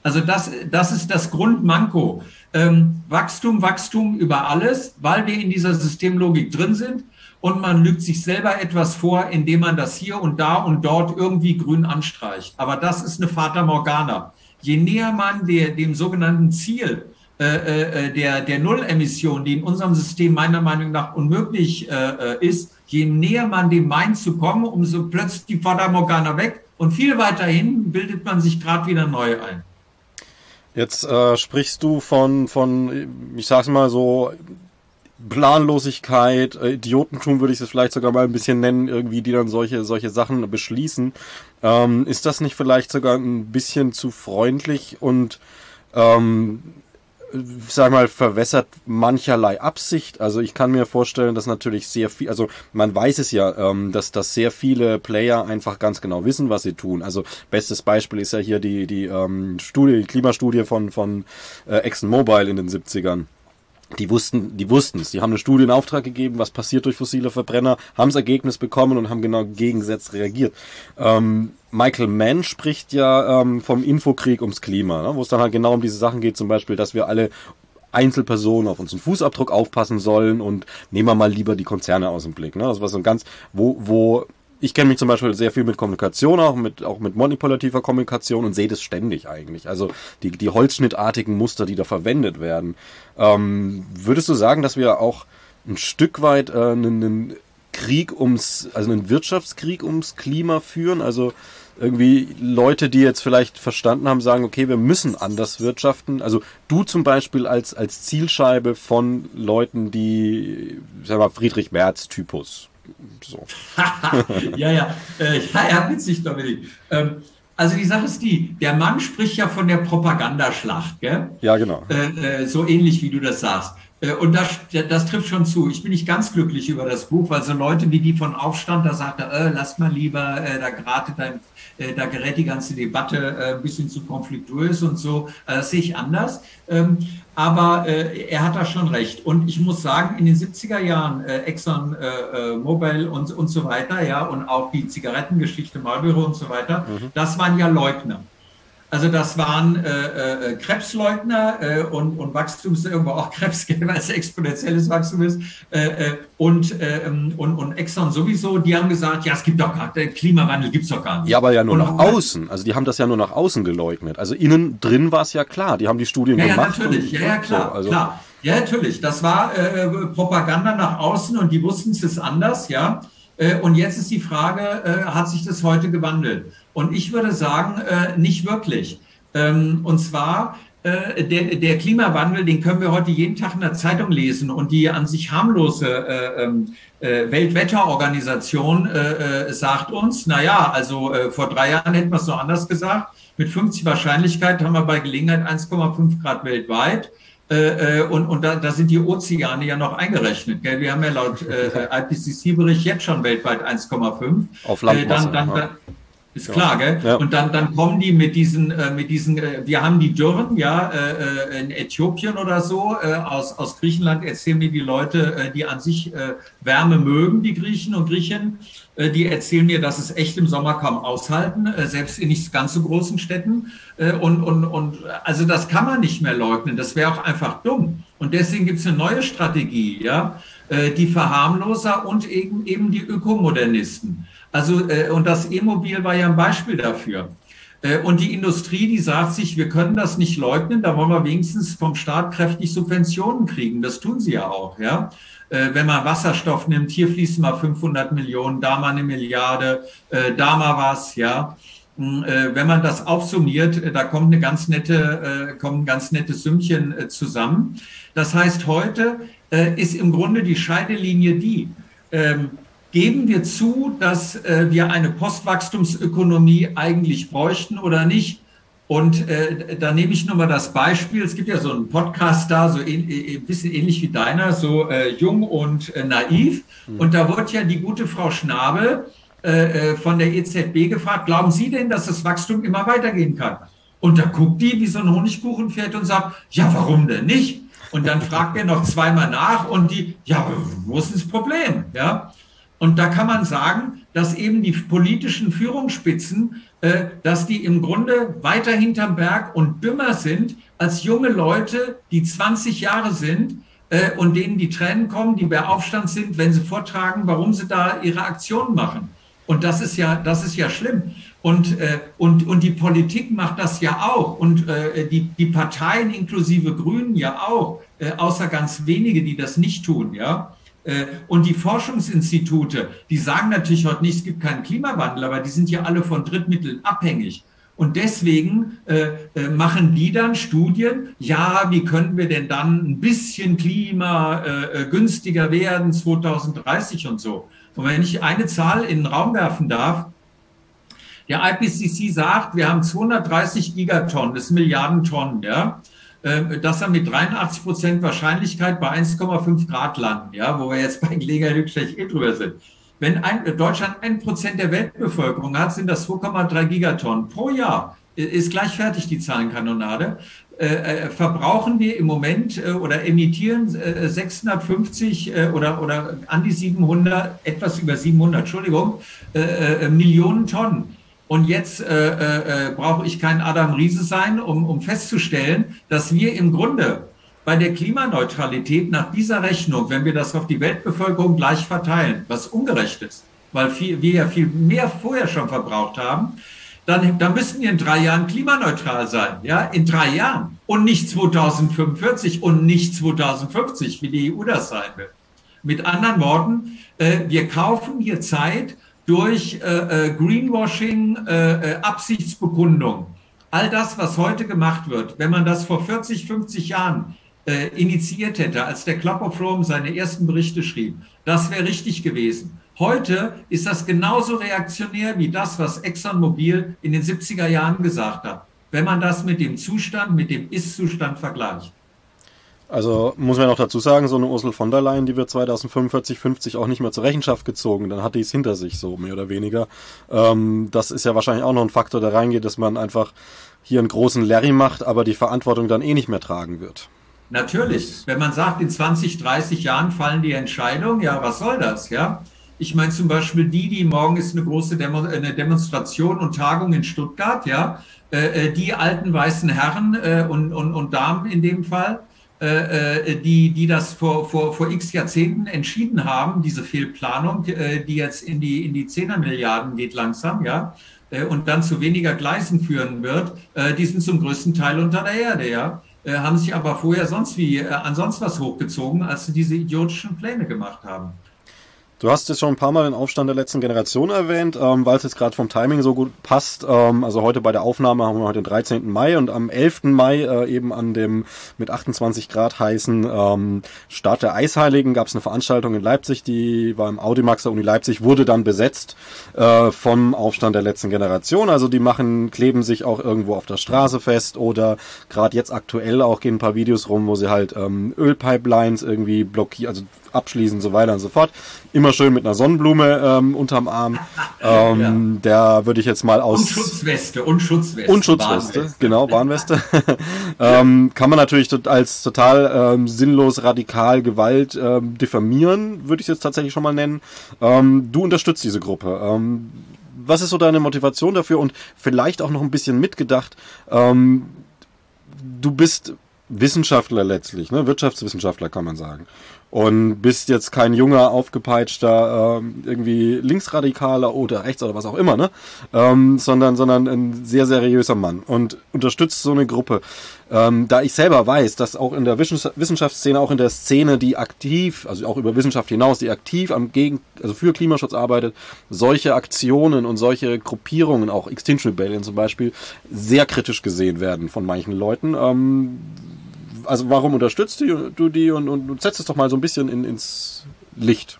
Also das, das ist das Grundmanko. Ähm, Wachstum, Wachstum über alles, weil wir in dieser Systemlogik drin sind und man lügt sich selber etwas vor, indem man das hier und da und dort irgendwie grün anstreicht. Aber das ist eine Fata Morgana. Je näher man der, dem sogenannten Ziel äh, äh, der, der Nullemission, die in unserem System meiner Meinung nach unmöglich äh, äh ist, je näher man dem meint zu kommen, umso plötzlich die Fata Morgana weg und viel weiterhin bildet man sich gerade wieder neu ein. Jetzt äh, sprichst du von, von, ich sag's mal so, Planlosigkeit, äh, Idiotentum würde ich es vielleicht sogar mal ein bisschen nennen, irgendwie, die dann solche, solche Sachen beschließen. Ähm, ist das nicht vielleicht sogar ein bisschen zu freundlich und ähm, sag mal, verwässert mancherlei Absicht. Also ich kann mir vorstellen, dass natürlich sehr viel, also man weiß es ja, ähm, dass, dass sehr viele Player einfach ganz genau wissen, was sie tun. Also bestes Beispiel ist ja hier die, die ähm, Studie, die Klimastudie von, von äh, ExxonMobil in den 70ern die wussten, die wussten es. Die haben eine Studie in Auftrag gegeben, was passiert durch fossile Verbrenner, haben das Ergebnis bekommen und haben genau gegensätzlich reagiert. Ähm, Michael Mann spricht ja ähm, vom Infokrieg ums Klima, ne, wo es dann halt genau um diese Sachen geht, zum Beispiel, dass wir alle Einzelpersonen auf unseren Fußabdruck aufpassen sollen und nehmen wir mal lieber die Konzerne aus dem Blick. Ne? Das war so ein ganz, wo, wo ich kenne mich zum Beispiel sehr viel mit Kommunikation, auch mit, auch mit manipulativer Kommunikation und sehe das ständig eigentlich. Also die, die holzschnittartigen Muster, die da verwendet werden. Ähm, würdest du sagen, dass wir auch ein Stück weit äh, einen, einen Krieg ums, also einen Wirtschaftskrieg ums Klima führen? Also irgendwie Leute, die jetzt vielleicht verstanden haben, sagen, okay, wir müssen anders wirtschaften. Also du zum Beispiel als, als Zielscheibe von Leuten, die, sag mal, Friedrich Merz Typus so. ja, ja, äh, ja, ja, witzig, Dominik. Ähm, also die Sache ist die, der Mann spricht ja von der Propagandaschlacht, gell? Ja, genau. Äh, äh, so ähnlich wie du das sagst. Äh, und das, das trifft schon zu. Ich bin nicht ganz glücklich über das Buch, weil so Leute wie die von Aufstand, da sagt er, äh, lass mal lieber, äh, da gerate dein, äh, da gerät die ganze Debatte äh, ein bisschen zu konfliktuös und so. Äh, das sehe ich anders. Ähm, aber äh, er hat da schon recht. Und ich muss sagen, in den 70er Jahren äh, Exxon äh, äh, Mobil und, und so weiter, ja, und auch die Zigarettengeschichte Marlboro und so weiter, mhm. das waren ja Leugner. Also das waren äh, äh, Krebsleugner äh, und, und Wachstum ist irgendwo auch Krebs, weil es exponentielles Wachstum ist. Äh, äh, und, äh, und, und Exxon sowieso, die haben gesagt, ja, es gibt doch gar keinen Klimawandel, gibt's doch gar nicht. Ja, aber ja nur und nach außen. Also die haben das ja nur nach außen geleugnet. Also innen drin war es ja klar. Die haben die Studien ja, gemacht. Ja, natürlich. ja, ja, klar. So, also. klar. Ja, natürlich. Das war äh, Propaganda nach außen und die wussten es ist anders, ja. Äh, und jetzt ist die Frage, äh, hat sich das heute gewandelt? Und ich würde sagen, äh, nicht wirklich. Ähm, und zwar, äh, der, der Klimawandel, den können wir heute jeden Tag in der Zeitung lesen und die an sich harmlose äh, ähm, äh, Weltwetterorganisation äh, äh, sagt uns, na ja, also vor drei Jahren hätten wir es noch anders gesagt. Mit 50 Wahrscheinlichkeit haben wir bei Gelegenheit 1,5 Grad weltweit. Äh, und und da, da sind die Ozeane ja noch eingerechnet. Gell? Wir haben ja laut äh, IPCC-Bericht jetzt schon weltweit 1,5. Auf Landmasse. Äh, dann, dann, ja. Ist klar, gell? Ja. Und dann, dann kommen die mit diesen, äh, mit diesen, äh, wir haben die Dürren, ja, äh, äh, in Äthiopien oder so, äh, aus, aus Griechenland erzählen mir die Leute, äh, die an sich Wärme mögen, die Griechen und Griechen, die erzählen mir, dass es echt im Sommer kaum aushalten, selbst in nicht ganz so großen Städten. Und, und, und also das kann man nicht mehr leugnen, das wäre auch einfach dumm. Und deswegen gibt es eine neue Strategie, ja, die Verharmloser und eben, eben die Ökomodernisten. Also, äh, und das E-Mobil war ja ein Beispiel dafür. Äh, und die Industrie, die sagt sich, wir können das nicht leugnen, da wollen wir wenigstens vom Staat kräftig Subventionen kriegen. Das tun sie ja auch, ja. Äh, wenn man Wasserstoff nimmt, hier fließen mal 500 Millionen, da mal eine Milliarde, äh, da mal was, ja. Hm, wenn man das aufsummiert, da kommt eine ganz nette, kommen ganz nette Sümmchen zusammen. Das heißt, heute ist im Grunde die Scheidelinie die, ähm, Geben wir zu, dass äh, wir eine Postwachstumsökonomie eigentlich bräuchten oder nicht? Und äh, da nehme ich nur mal das Beispiel. Es gibt ja so einen Podcast da, so ein, ein bisschen ähnlich wie deiner, so äh, jung und äh, naiv. Mhm. Und da wurde ja die gute Frau Schnabel äh, äh von der EZB gefragt, glauben Sie denn, dass das Wachstum immer weitergehen kann? Und da guckt die wie so ein Honigkuchenpferd und sagt, ja, warum denn nicht? Und dann fragt er noch zweimal nach und die, ja, wo ist das Problem? Ja. Und da kann man sagen, dass eben die politischen Führungsspitzen, äh, dass die im Grunde weiter hinterm Berg und dümmer sind als junge Leute, die 20 Jahre sind äh, und denen die Tränen kommen, die bei Aufstand sind, wenn sie vortragen, warum sie da ihre Aktionen machen. Und das ist ja, das ist ja schlimm. Und, äh, und, und die Politik macht das ja auch. Und äh, die, die Parteien inklusive Grünen ja auch, äh, außer ganz wenige, die das nicht tun, ja. Äh, und die Forschungsinstitute, die sagen natürlich heute nicht, es gibt keinen Klimawandel, aber die sind ja alle von Drittmitteln abhängig. Und deswegen äh, äh, machen die dann Studien, ja, wie können wir denn dann ein bisschen Klima äh, äh günstiger werden 2030 und so. Und wenn ich eine Zahl in den Raum werfen darf, der IPCC sagt, wir haben 230 Gigatonnen, das sind Milliarden Tonnen, ja. Ähm, dass er mit 83 Prozent Wahrscheinlichkeit bei 1,5 Grad landen, ja, wo wir jetzt bei Gelegenheit schlecht eh drüber sind. Wenn ein, Deutschland ein Prozent der Weltbevölkerung hat, sind das 2,3 Gigatonnen pro Jahr. Ist gleich fertig die Zahlenkanonade. Äh, äh, verbrauchen wir im Moment äh, oder emittieren äh, 650 äh, oder, oder an die 700, etwas über 700, Entschuldigung, äh, Millionen Tonnen. Und jetzt äh, äh, brauche ich kein Adam Riese sein, um, um festzustellen, dass wir im Grunde bei der Klimaneutralität nach dieser Rechnung, wenn wir das auf die Weltbevölkerung gleich verteilen, was ungerecht ist, weil viel, wir ja viel mehr vorher schon verbraucht haben, dann, dann müssten wir in drei Jahren klimaneutral sein, ja, in drei Jahren und nicht 2045 und nicht 2050, wie die EU das sein will. Mit anderen Worten, äh, wir kaufen hier Zeit durch äh, äh, Greenwashing, äh, äh, Absichtsbekundung. All das, was heute gemacht wird, wenn man das vor 40, 50 Jahren äh, initiiert hätte, als der Club of Rome seine ersten Berichte schrieb, das wäre richtig gewesen. Heute ist das genauso reaktionär wie das, was ExxonMobil in den 70er Jahren gesagt hat, wenn man das mit dem Zustand, mit dem Ist-Zustand vergleicht. Also muss man auch dazu sagen, so eine Ursel von der Leyen, die wird 2045, 50 auch nicht mehr zur Rechenschaft gezogen. Dann hat die es hinter sich, so mehr oder weniger. Ähm, das ist ja wahrscheinlich auch noch ein Faktor, der reingeht, dass man einfach hier einen großen Larry macht, aber die Verantwortung dann eh nicht mehr tragen wird. Natürlich. Wenn man sagt, in 20, 30 Jahren fallen die Entscheidungen, ja, was soll das, ja? Ich meine zum Beispiel die, die morgen ist eine große Demo eine Demonstration und Tagung in Stuttgart, ja, äh, äh die alten weißen Herren äh, und, und, und Damen in dem Fall, die, die das vor, vor, vor x Jahrzehnten entschieden haben, diese Fehlplanung, äh, die jetzt in die, in die Zehnermilliarden geht langsam, ja, äh, und dann zu weniger Gleisen führen wird, äh, die sind zum größten Teil unter der Erde, ja, äh, haben sich aber vorher sonst wie, äh, an sonst was hochgezogen, als sie diese idiotischen Pläne gemacht haben. Du hast jetzt schon ein paar Mal den Aufstand der letzten Generation erwähnt, ähm, weil es jetzt gerade vom Timing so gut passt. Ähm, also heute bei der Aufnahme haben wir heute den 13. Mai und am 11. Mai äh, eben an dem mit 28 Grad heißen ähm, Start der Eisheiligen gab es eine Veranstaltung in Leipzig, die war im Audimax der Uni Leipzig, wurde dann besetzt äh, vom Aufstand der letzten Generation. Also die machen, kleben sich auch irgendwo auf der Straße fest oder gerade jetzt aktuell auch gehen ein paar Videos rum, wo sie halt ähm, Ölpipelines irgendwie blockieren, also abschließen so weiter und so fort. Immer schön mit einer Sonnenblume ähm, unterm Arm. Ähm, ja. Der würde ich jetzt mal aus... Und Schutzweste, und Schutzweste. Und Schutzweste, Warnweste. genau, Warnweste. ähm, kann man natürlich als total ähm, sinnlos, radikal Gewalt ähm, diffamieren, würde ich jetzt tatsächlich schon mal nennen. Ähm, du unterstützt diese Gruppe. Ähm, was ist so deine Motivation dafür und vielleicht auch noch ein bisschen mitgedacht, ähm, du bist Wissenschaftler letztlich, ne? Wirtschaftswissenschaftler kann man sagen und bist jetzt kein junger, aufgepeitschter, ähm, irgendwie Linksradikaler oder rechts oder was auch immer, ne? Ähm, sondern, sondern ein sehr seriöser Mann und unterstützt so eine Gruppe. Ähm, da ich selber weiß, dass auch in der Wissenschaftsszene, auch in der Szene, die aktiv, also auch über Wissenschaft hinaus, die aktiv am Gegen, also für Klimaschutz arbeitet, solche Aktionen und solche Gruppierungen, auch Extinction Rebellion zum Beispiel, sehr kritisch gesehen werden von manchen Leuten. Ähm, also warum unterstützt du, die und, und, und setzt es doch mal so ein bisschen in, ins Licht.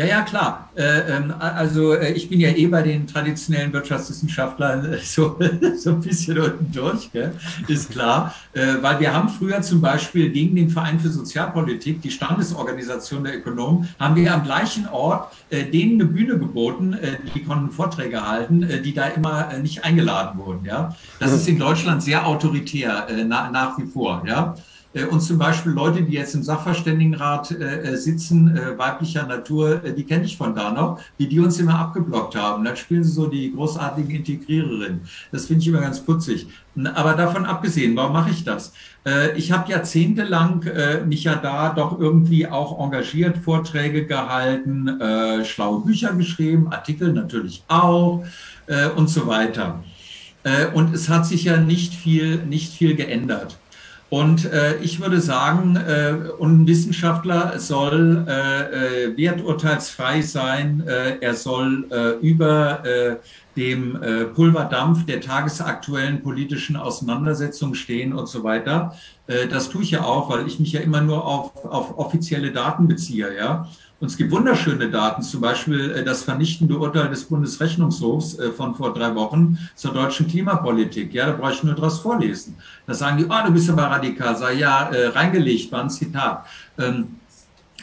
Ja, ja, klar. Äh, ähm, also äh, ich bin ja eh bei den traditionellen Wirtschaftswissenschaftlern äh, so, so ein bisschen unten durch, gell? ist klar. Weil wir haben früher zum Beispiel gegen den Verein für Sozialpolitik, die Standesorganisation der Ökonomen, haben wir am gleichen Ort denen eine Bühne geboten, die konnten Vorträge halten, die da immer nicht eingeladen wurden. Ja? Das ist in Deutschland sehr autoritär na, nach wie vor. Ja? Äh, und zum Beispiel Leute, die jetzt im Sachverständigenrat äh, äh, sitzen, weiblicher Natur, die kenne ich von da noch, wie die uns immer abgeblockt haben. Dann spielen sie so die großartigen Integriererinnen. Das finde ich immer ganz putzig. Aber davon abgesehen, warum mache ich das? Ich habe jahrzehntelang mich ja da doch irgendwie auch engagiert, Vorträge gehalten, schlaue Bücher geschrieben, Artikel natürlich auch und so weiter. Und es hat sich ja nicht viel, nicht viel geändert. Und äh, ich würde sagen, äh, ein Wissenschaftler soll äh, äh, werturteilsfrei sein. Äh, er soll äh, über äh, dem äh, Pulverdampf der tagesaktuellen politischen Auseinandersetzung stehen und so weiter. Äh, das tue ich ja auch, weil ich mich ja immer nur auf, auf offizielle Daten beziehe. Ja. Und es gibt wunderschöne Daten, zum Beispiel äh, das vernichtende Urteil des Bundesrechnungshofs äh, von vor drei Wochen zur deutschen Klimapolitik. Ja, da brauche ich nur draus vorlesen. Da sagen die, oh, du bist aber radikal. Sei ja, äh, reingelegt, war ein Zitat. Ähm,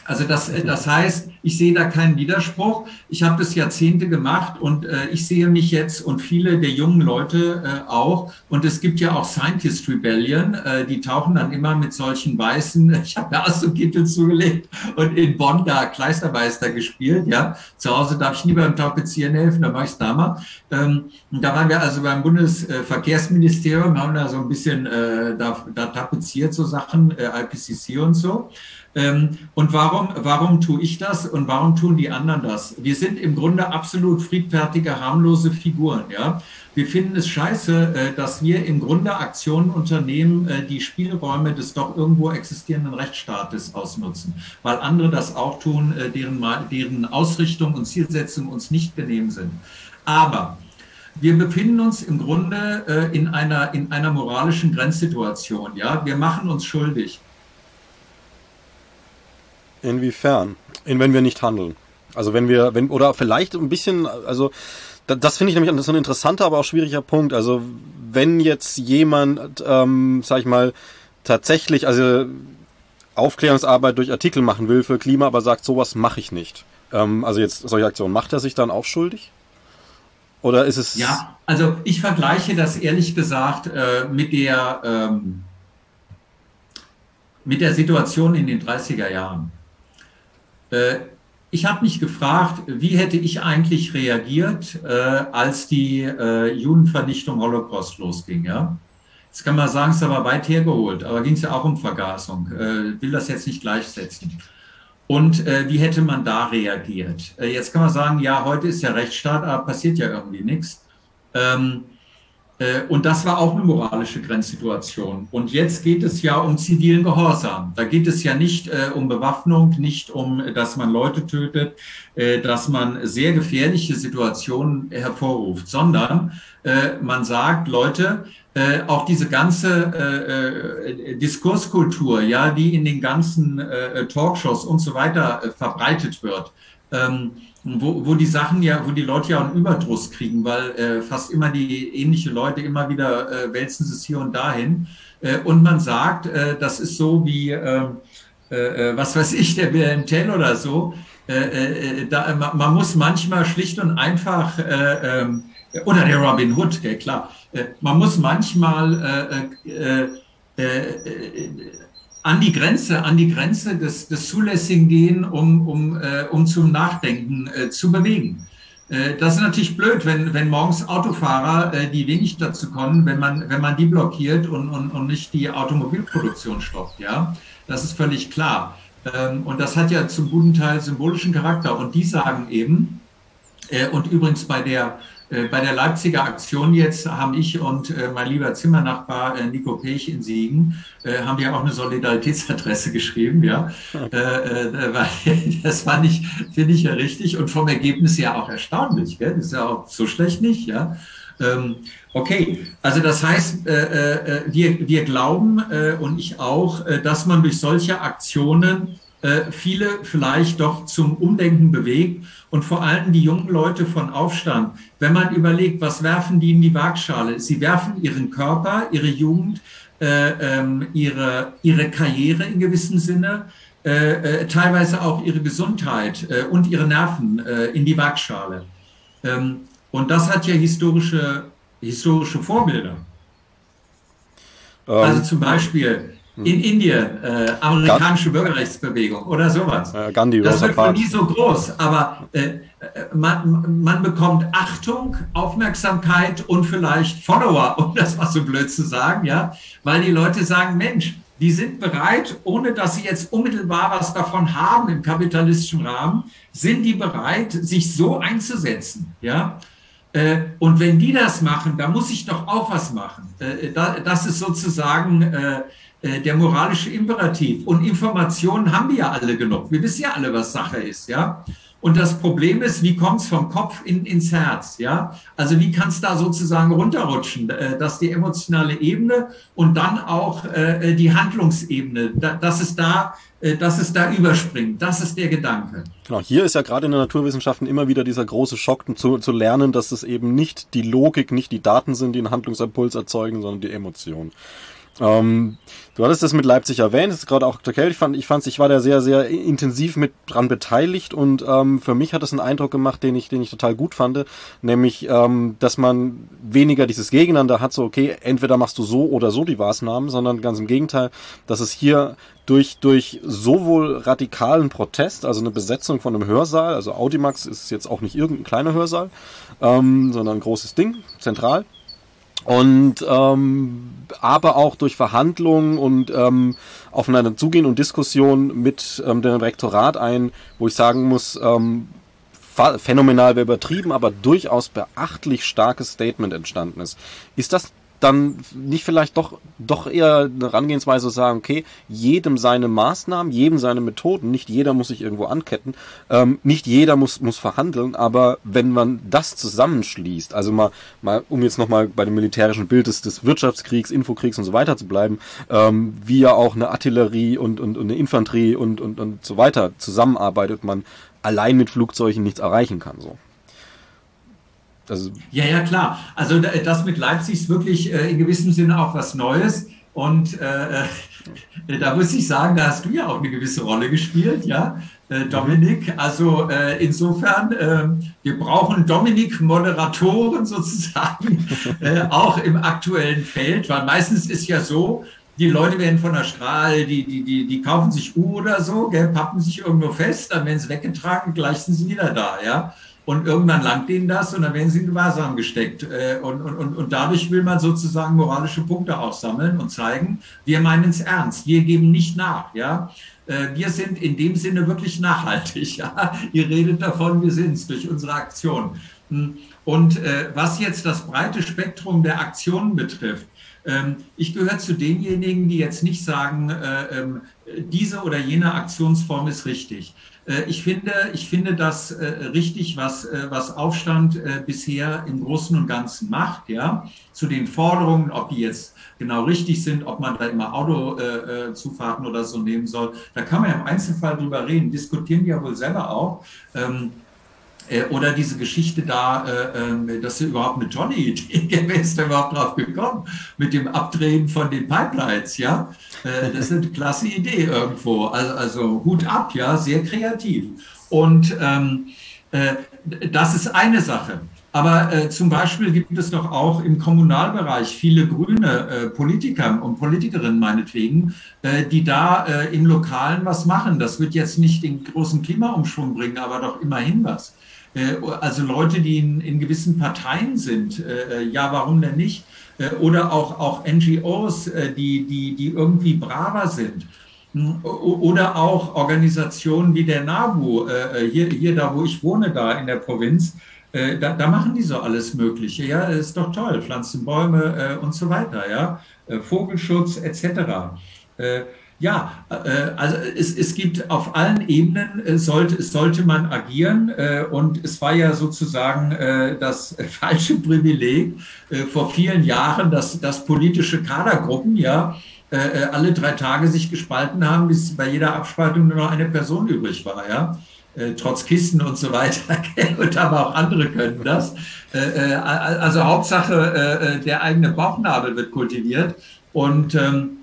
also das, äh, das heißt, ich sehe da keinen Widerspruch. Ich habe das Jahrzehnte gemacht und äh, ich sehe mich jetzt und viele der jungen Leute äh, auch. Und es gibt ja auch Scientist Rebellion, äh, die tauchen dann immer mit solchen weißen, ich habe mir Astro-Kittel zugelegt und in Bonn da Kleistermeister gespielt. Ja, Zu Hause darf ich nie beim Tapezieren helfen, da mache ich es da mal. Ähm, da waren wir also beim Bundesverkehrsministerium, haben da so ein bisschen äh, da, da tapeziert, so Sachen, äh, IPCC und so. Ähm, und warum, warum tue ich das und warum tun die anderen das? Wir sind im Grunde absolut friedfertige, harmlose Figuren. Ja? Wir finden es scheiße, äh, dass wir im Grunde Aktionen unternehmen, äh, die Spielräume des doch irgendwo existierenden Rechtsstaates ausnutzen, weil andere das auch tun, äh, deren, deren Ausrichtung und Zielsetzung uns nicht genehm sind. Aber wir befinden uns im Grunde in einer, in einer moralischen Grenzsituation. Ja? Wir machen uns schuldig. Inwiefern? In, wenn wir nicht handeln. Also wenn wir, wenn, oder vielleicht ein bisschen, also das, finde ich nämlich so ein interessanter, aber auch schwieriger Punkt. Also wenn jetzt jemand, ähm, sag ich mal, tatsächlich, also Aufklärungsarbeit durch Artikel machen will für Klima, aber sagt, sowas mache ich nicht. Ähm, also jetzt solche Aktionen, macht er sich dann auch schuldig? Oder ist es. Ja, also ich vergleiche das ehrlich gesagt äh, mit der ähm, mit der Situation in den 30er Jahren. Äh, ich habe mich gefragt, wie hätte ich eigentlich reagiert, äh, als die äh, Judenvernichtung Holocaust losging. Ja? Jetzt kann man sagen, es ist aber weit hergeholt, aber ging es ja auch um Vergasung. Äh, will das jetzt nicht gleichsetzen. Und äh, wie hätte man da reagiert? Äh, jetzt kann man sagen, ja, heute ist ja Rechtsstaat, aber passiert ja irgendwie nichts. Ähm, Äh, und das war auch eine moralische Grenzsituation. Und jetzt geht es ja um zivilen Gehorsam. Da geht es ja nicht äh, um Bewaffnung, nicht um, dass man Leute tötet, äh, dass man sehr gefährliche Situationen hervorruft, sondern äh, man sagt, Leute, äh, auch diese ganze äh, Diskurskultur, ja, die in den ganzen Talkshows und so weiter verbreitet wird, ähm, wo, wo die Sachen ja, wo die Leute ja einen Überdruss kriegen, weil äh, fast immer die ähnliche Leute immer wieder äh, wälzen sie es hier und dahin. Äh, und man sagt, äh, das ist so wie, ähm, äh, äh, was weiß ich, der Wilhelm Tell oder so. Äh, äh, da, man, man muss manchmal schlicht und einfach, äh, äh, oder der Robin Hood, ja, klar, äh, man muss manchmal äh, äh, äh, äh, an die Grenze, an die Grenze des, des Zulässigen gehen, um, um, äh, um zum Nachdenken äh, zu bewegen. Äh, das ist natürlich blöd, wenn, wenn morgens Autofahrer, äh, die wenig dazu kommen, wenn man, wenn man die blockiert und, und, und nicht die Automobilproduktion stoppt. Ja, das ist völlig klar. Ähm, und das hat ja zum guten Teil symbolischen Charakter. Und die sagen eben, äh, und übrigens bei der bei der Leipziger Aktion jetzt haben ich und äh, mein lieber Zimmernachbar äh, Nico Pech in Siegen, haben wir auch eine Solidaritätsadresse geschrieben, ja. das war nicht, finde ich ja richtig und vom Ergebnis ja auch erstaunlich, gell? Das ist ja auch so schlecht nicht, ja. Ähm, okay, also das heißt, wir, wir glauben und ich auch, dass man durch solche Aktionen viele vielleicht doch zum Umdenken bewegt und vor allem die jungen Leute von Aufstand, wenn man überlegt, was werfen die in die Waagschale? Sie werfen ihren Körper, ihre Jugend, äh, ähm, ihre, ihre Karriere in gewissem Sinne, äh, äh, teilweise auch ihre Gesundheit äh, und ihre Nerven äh, in die Waagschale. Ähm, und das hat ja historische, historische Vorbilder. Ähm, also zum Beispiel in Indien, äh, amerikanische Bürgerrechtsbewegung oder sowas. Gandhi, das wird nie so groß, aber äh, äh, man, man bekommt Achtung, Aufmerksamkeit und vielleicht Follower, um das mal so blöd zu sagen, ja, weil die Leute sagen, Mensch, die sind bereit, ohne dass sie jetzt unmittelbar was davon haben im kapitalistischen Rahmen, sind die bereit, sich so einzusetzen, ja. Äh, und wenn die das machen, da muss ich doch auch was machen. Äh, das ist sozusagen äh, der moralische Imperativ. Und Informationen haben wir ja alle genug. Wir wissen ja alle, was Sache ist, ja. Und das Problem ist, wie kommt es vom Kopf in, ins Herz, ja? Also wie kann es da sozusagen runterrutschen, äh, dass die emotionale Ebene und dann auch äh, die Handlungsebene, da, dass es da, äh, dass es da überspringt. Das ist der Gedanke. Genau, hier ist ja gerade in den Naturwissenschaften immer wieder dieser große Schock zu, zu lernen, dass es eben nicht die Logik, nicht die Daten sind, die einen Handlungsimpuls erzeugen, sondern die Emotionen. Ähm, du hattest das mit Leipzig erwähnt, das ist gerade auch aktuell. Ich fand, ich fand, ich war da sehr, sehr intensiv mit dran beteiligt und ähm, für mich hat es einen Eindruck gemacht, den ich, den ich total gut fand, nämlich, ähm, dass man weniger dieses Gegeneinander hat, so okay, entweder machst du so oder so die Maßnahmen, sondern ganz im Gegenteil, dass es hier durch, durch sowohl radikalen Protest, also eine Besetzung von einem Hörsaal, also Audimax ist jetzt auch nicht irgendein kleiner Hörsaal, ähm, sondern ein großes Ding, zentral, und ähm, aber auch durch Verhandlungen und ähm, aufeinander zugehen und Diskussionen mit ähm, dem Rektorat ein, wo ich sagen muss, ähm, phänomenal wäre übertrieben, aber durchaus beachtlich starkes Statement entstanden ist. Ist das dann nicht vielleicht doch, doch eher eine Herangehensweise sagen, okay, jedem seine Maßnahmen, jedem seine Methoden, nicht jeder muss sich irgendwo anketten, ähm, nicht jeder muss, muss verhandeln, aber wenn man das zusammenschließt, also mal, mal um jetzt nochmal bei dem militärischen Bild des, des Wirtschaftskriegs, Infokriegs und so weiter zu bleiben, ähm, wie ja auch eine Artillerie und, und, und eine Infanterie und, und, und so weiter zusammenarbeitet, man allein mit Flugzeugen nichts erreichen kann, so. Also ja, ja, klar. Also das mit Leipzig ist wirklich äh, in gewissem Sinne auch was Neues. Und äh, äh, da muss ich sagen, da hast du ja auch eine gewisse Rolle gespielt, ja, äh, Dominik. Also äh, insofern, äh, wir brauchen Dominik-Moderatoren sozusagen äh, auch im aktuellen Feld, weil meistens ist ja so, die Leute werden von der Strahl, die, die, die, die kaufen sich U oder so, gell, pappen sich irgendwo fest, dann werden sie weggetragen, gleich sind sie wieder da, ja. Und irgendwann langt ihnen das und dann werden sie in Gewahrsam gesteckt. Äh, und, und, und dadurch will man sozusagen moralische Punkte aussammeln und zeigen, wir meinen es ernst, wir geben nicht nach. Ja? Äh, wir sind in dem Sinne wirklich nachhaltig. Ja? Ihr redet davon, wir sind es durch unsere Aktion. Hm. Und äh, was jetzt das breite Spektrum der Aktionen betrifft, ich gehöre zu denjenigen, die jetzt nicht sagen, äh, ähm, diese oder jene Aktionsform ist richtig. Äh, ich finde, ich finde das äh, richtig, was, was Aufstand bisher im Großen und Ganzen macht, ja, zu den Forderungen, ob die jetzt genau richtig sind, ob man da immer Autozufahrten oder so nehmen soll. Da kann man ja im Einzelfall drüber reden, diskutieren die ja wohl selber auch. Äh, oder diese Geschichte da, äh, ähm, dass sie überhaupt eine tolle Idee, wer ist da überhaupt drauf gekommen, mit dem Abdrehen von den Pipelines, ja? Äh, das ist eine klasse Idee irgendwo. Also, also Hut ab, ja, sehr kreativ. Und ähm, äh, das ist eine Sache. Aber äh, zum Beispiel gibt es doch auch im Kommunalbereich viele grüne äh, Politiker und Politikerinnen meinetwegen, äh, die da äh, im Lokalen was machen. Das wird jetzt nicht den großen Klimaumschwung bringen, aber doch immerhin was. Äh, also Leute, die in, in gewissen Parteien sind, äh, äh, ja, warum denn nicht? Oder auch, auch NGOs, die, die, die irgendwie braver sind. Hm, oder auch Organisationen wie der NABU, hier, hier da, wo ich wohne, da in der Provinz, da, da machen die so alles Mögliche. Ja, ist doch toll. Pflanzen Bäume und so weiter. Ja, Vogelschutz etc. Ja, äh, also es, es gibt auf allen Ebenen, äh, sollte, sollte man agieren. Äh, und es war ja sozusagen äh, das falsche Privileg äh, vor vielen Jahren, dass, dass politische Kadergruppen ja äh, äh, alle drei Tage sich gespalten haben, bis bei jeder Abspaltung nur noch eine Person übrig war. Ja? Äh, trotz Kisten und so weiter. und aber auch andere können das. Äh, äh, also Hauptsache, äh, der eigene Bauchnabel wird kultiviert. Und ähm,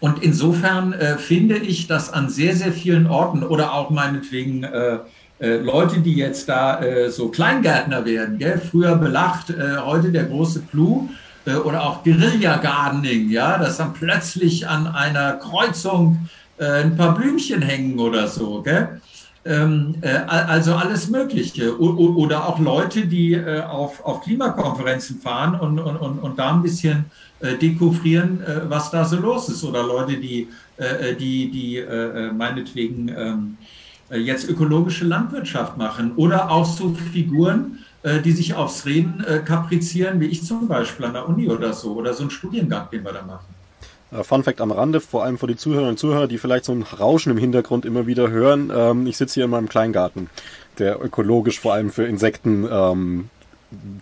und insofern äh, finde ich, dass an sehr, sehr vielen Orten oder auch meinetwegen äh, äh, Leute, die jetzt da äh, so Kleingärtner werden, gell? früher belacht, äh, heute der große Clou äh, oder auch Guerilla Gardening, ja, dass dann plötzlich an einer Kreuzung ein paar Blümchen hängen oder so, gell? Ähm, äh, also alles Mögliche. O oder auch Leute, die äh, auf, auf Klimakonferenzen fahren und, und, und, und da ein bisschen äh, dekouvrieren, äh, was da so los ist. Oder Leute, die, äh, die, die meinetwegen ähm, jetzt ökologische Landwirtschaft machen. Oder auch so Figuren, die sich aufs Reden kaprizieren, wie ich zum Beispiel an der Uni oder so. Oder so ein Studiengang, den wir da machen. Fun Fact am Rande, vor allem für die Zuhörerinnen und Zuhörer, die vielleicht so ein Rauschen im Hintergrund immer wieder hören. Ähm, ich sitze hier in meinem Kleingarten, der ökologisch vor allem für Insekten ähm,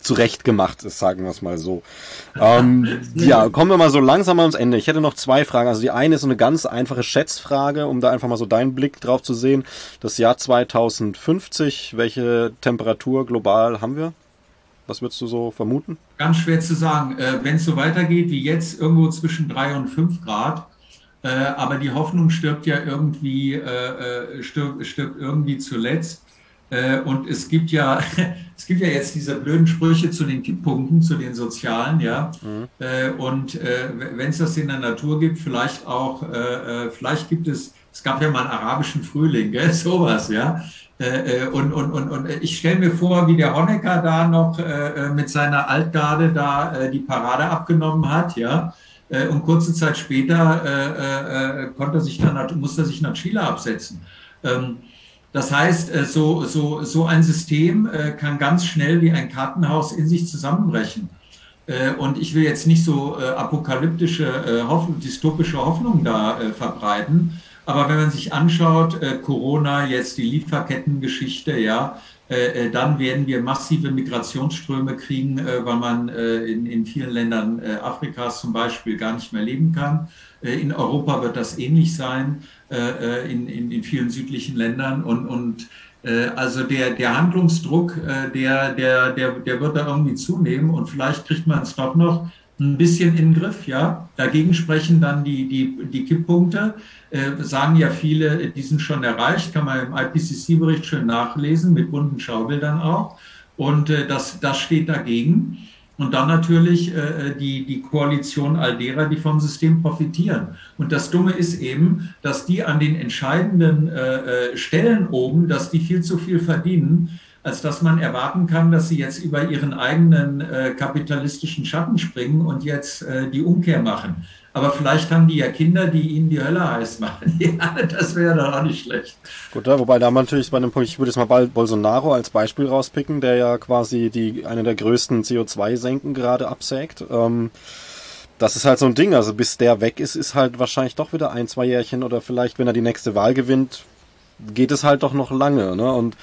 zurecht gemacht ist, sagen wir es mal so. Ähm, ja, kommen wir mal so langsam ans Ende. Ich hätte noch zwei Fragen. Also die eine ist so eine ganz einfache Schätzfrage, um da einfach mal so deinen Blick drauf zu sehen. Das Jahr 2050, welche Temperatur global haben wir? Was würdest du so vermuten? Ganz schwer zu sagen. Äh, Wenn es so weitergeht wie jetzt, irgendwo zwischen drei und fünf Grad. Äh, aber die Hoffnung stirbt ja irgendwie, äh, äh stirbt, stirbt irgendwie zuletzt. Äh, und es gibt ja, es gibt ja jetzt diese blöden Sprüche zu den Kipppunkten, zu den sozialen, ja. Mhm. Äh, und wenn es das in der Natur gibt, vielleicht auch, vielleicht gibt es, es gab ja mal einen arabischen Frühling, gell? sowas, ja. Und, und, und, und ich stelle mir vor, wie der Honecker da noch mit seiner Altgarde da die Parade abgenommen hat, ja. Und kurze Zeit später konnte sich dann, musste er sich nach Chile absetzen. Ähm, das heißt, äh, so, so, so ein System äh, kann ganz schnell wie ein Kartenhaus in sich zusammenbrechen. Äh, und ich will jetzt nicht so apokalyptische, dystopische Hoffnungen da verbreiten. Aber wenn man sich anschaut, Corona, jetzt die Lieferkettengeschichte, ja, dann werden wir massive Migrationsströme kriegen, weil man in, in vielen Ländern Afrikas zum Beispiel gar nicht mehr leben kann. In Europa wird das ähnlich sein. Äh, äh, in, in, in vielen südlichen Ländern und, und äh, also der, der Handlungsdruck, äh, der, der, der, der wird da irgendwie zunehmen und vielleicht kriegt man es doch noch ein bisschen in den Griff, ja. Dagegen sprechen dann die, die, die Kipppunkte, äh, sagen ja viele, die sind schon erreicht, kann man im IPCC-Bericht schön nachlesen, mit bunten Schaubildern auch. Und äh, das, das steht dagegen. Und dann natürlich äh, die, die Koalition all derer, die vom System profitieren. Und das Dumme ist eben, dass die an den entscheidenden äh, äh, Stellen oben, dass die viel zu viel verdienen, als dass man erwarten kann, dass sie jetzt über ihren eigenen äh, kapitalistischen Schatten springen und jetzt äh, die Umkehr machen. Aber vielleicht haben die ja Kinder, die ihnen die Hölle heiß machen. ja, das wäre doch auch nicht schlecht. Gut, ja, wobei da man natürlich bei dem Punkt, ich würde jetzt mal Bolsonaro als Beispiel rauspicken, der ja quasi die eine der größten CO2-Senken gerade absägt. Ähm, das ist halt so ein Ding. Also bis der weg ist, ist halt wahrscheinlich doch wieder ein, zwei Jährchen oder vielleicht, wenn er die nächste Wahl gewinnt, geht es halt doch noch lange. Ne? Und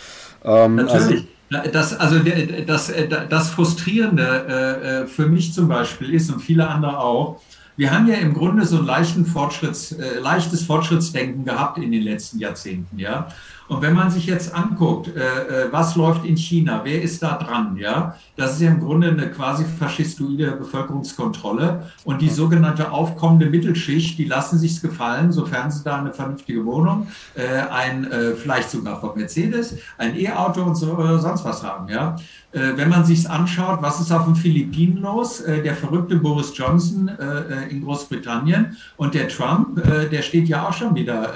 ähm, Natürlich. Also, das, also das, das Frustrierende äh, äh, für mich zum Beispiel ist und viele andere auch, wir haben ja im Grunde so ein leichten Fortschritts, äh, leichtes Fortschrittsdenken gehabt in den letzten Jahrzehnten, ja. Und wenn man sich jetzt anguckt, äh, äh, was läuft in China, wer ist da dran, ja, das ist ja im Grunde eine quasi faschistoide Bevölkerungskontrolle und die sogenannte aufkommende Mittelschicht, die lassen sich's gefallen, sofern sie da eine vernünftige Wohnung, äh, ein äh, vielleicht sogar von Mercedes, ein E-Auto und so oder sonst was haben, ja. Äh, wenn man sich's anschaut, was ist auf den Philippinen los? Äh, der verrückte Boris Johnson äh, in Großbritannien und der Trump, der steht ja auch schon wieder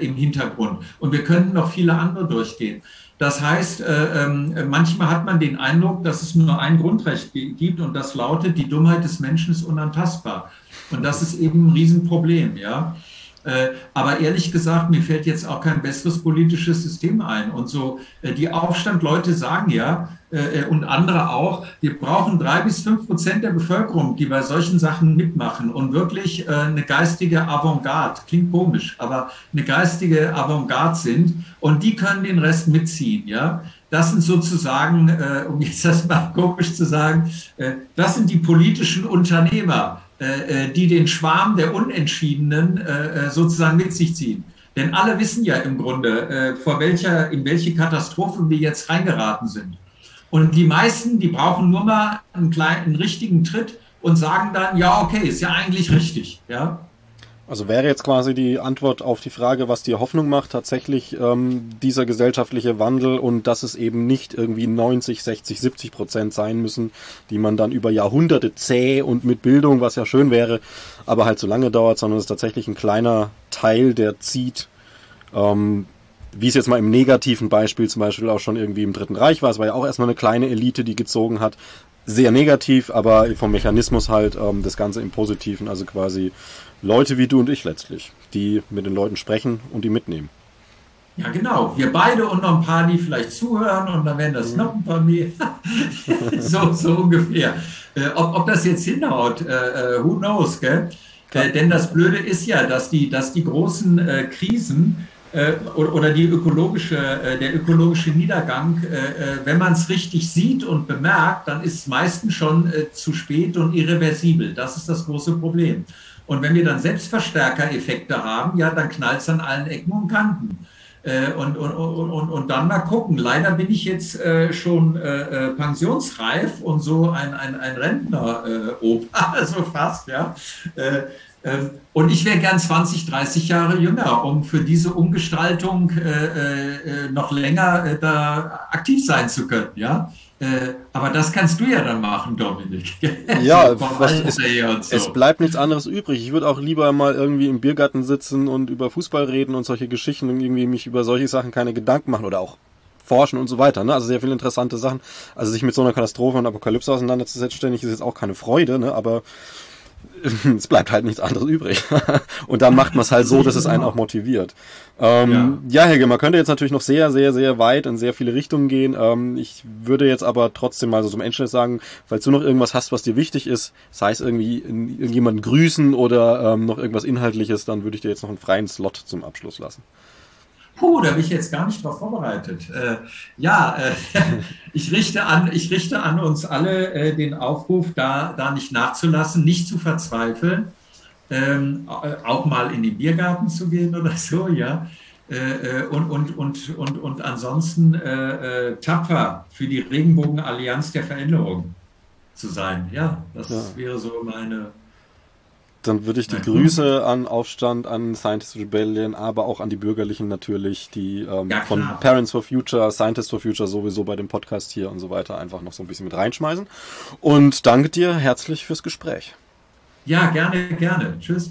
im Hintergrund. Und wir könnten noch viele andere durchgehen. Das heißt, ähm, manchmal hat man den Eindruck, dass es nur ein Grundrecht gibt und das lautet, die Dummheit des Menschen ist unantastbar. Und das ist eben ein Riesenproblem, ja. Äh, aber ehrlich gesagt, mir fällt jetzt auch kein besseres politisches System ein. Und so äh, die Aufstandleute sagen ja, äh, und andere auch, wir brauchen drei bis fünf Prozent der Bevölkerung, die bei solchen Sachen mitmachen und wirklich eine geistige Avantgarde, klingt komisch, aber eine geistige Avantgarde sind und die können den Rest mitziehen, ja. Das sind sozusagen, um jetzt das mal komisch zu sagen, das sind die politischen Unternehmer die den Schwarm der Unentschiedenen äh, sozusagen mit sich ziehen. Denn alle wissen ja im Grunde, vor welcher, in welche Katastrophe wir jetzt reingeraten sind. Und die meisten, die brauchen nur mal einen kleinen, einen richtigen Tritt und sagen dann, ja, okay, ist ja eigentlich richtig, ja. Also wäre jetzt quasi die Antwort auf die Frage, was dir Hoffnung macht, tatsächlich ähm, dieser gesellschaftliche Wandel und dass es eben nicht irgendwie 90, 60, 70 Prozent sein müssen, die man dann über Jahrhunderte zäh und mit Bildung, was ja schön wäre, aber halt so lange dauert, sondern es ist tatsächlich ein kleiner Teil, der zieht. Ähm, wie es jetzt mal im negativen Beispiel zum Beispiel auch schon irgendwie im Dritten Reich war, es war ja auch erstmal eine kleine Elite, die gezogen hat, sehr negativ, aber vom Mechanismus halt ähm, das Ganze im Positiven, also quasi Leute wie du und ich letztlich, die mit den Leuten sprechen und die mitnehmen. Ja, genau. Wir beide und noch ein paar, die vielleicht zuhören und dann werden das mhm. noch ein paar mehr. so, so ungefähr. Äh, ob, ob das jetzt hinhaut, äh, äh who knows, gell? Äh, denn das Blöde ist ja, dass die, dass die großen äh, Krisen äh, oder die ökologische, der ökologische Niedergang, wenn man es richtig sieht und bemerkt, dann ist es meistens schon zu spät und irreversibel. Das ist das große Problem. Und wenn wir dann Selbstverstärkereffekte haben, ja, dann knallt es an allen Ecken und Kanten. Und, und, und, und dann mal gucken. Leider bin ich jetzt schon pensionsreif und so ein, ein, ein Rentner-Opa, so fast, ja. Ähm, und ich wäre gern 20, 30 Jahre jünger, um für diese Umgestaltung äh, äh, noch länger äh, da aktiv sein zu können, ja. Äh, aber das kannst du ja dann machen, Dominik. Ja, was, es, so. es bleibt nichts anderes übrig. Ich würde auch lieber mal irgendwie im Biergarten sitzen und über Fußball reden und solche Geschichten und irgendwie mich über solche Sachen keine Gedanken machen oder auch forschen und so weiter. Ne? Also sehr viele interessante Sachen. Also sich mit so einer Katastrophe und Apokalypse auseinanderzusetzen ständig ist jetzt auch keine Freude, ne? aber es bleibt halt nichts anderes übrig. und dann macht man es halt so, dass es einen auch motiviert. Ähm, ja. ja, Helge, man könnte jetzt natürlich noch sehr, sehr, sehr weit in sehr viele Richtungen gehen. Ähm, ich würde jetzt aber trotzdem mal so zum Endschluss sagen, falls du noch irgendwas hast, was dir wichtig ist, sei es irgendwie irgendjemanden grüßen oder ähm, noch irgendwas Inhaltliches, dann würde ich dir jetzt noch einen freien Slot zum Abschluss lassen. Puh, da bin ich jetzt gar nicht drauf vorbereitet. Äh, ja, äh, ich, richte an, ich richte an uns alle äh, den Aufruf, da, da nicht nachzulassen, nicht zu verzweifeln, ähm, auch mal in den Biergarten zu gehen oder so, ja. Äh, äh, und, und, und, und, und ansonsten äh, tapfer für die Regenbogenallianz der Veränderung zu sein. Ja, das ja. wäre so meine dann würde ich die Grüße an Aufstand, an Scientist Rebellion, aber auch an die Bürgerlichen natürlich, die ähm, ja, von Parents for Future, Scientists for Future sowieso bei dem Podcast hier und so weiter einfach noch so ein bisschen mit reinschmeißen. Und danke dir herzlich fürs Gespräch. Ja, gerne, gerne. Tschüss.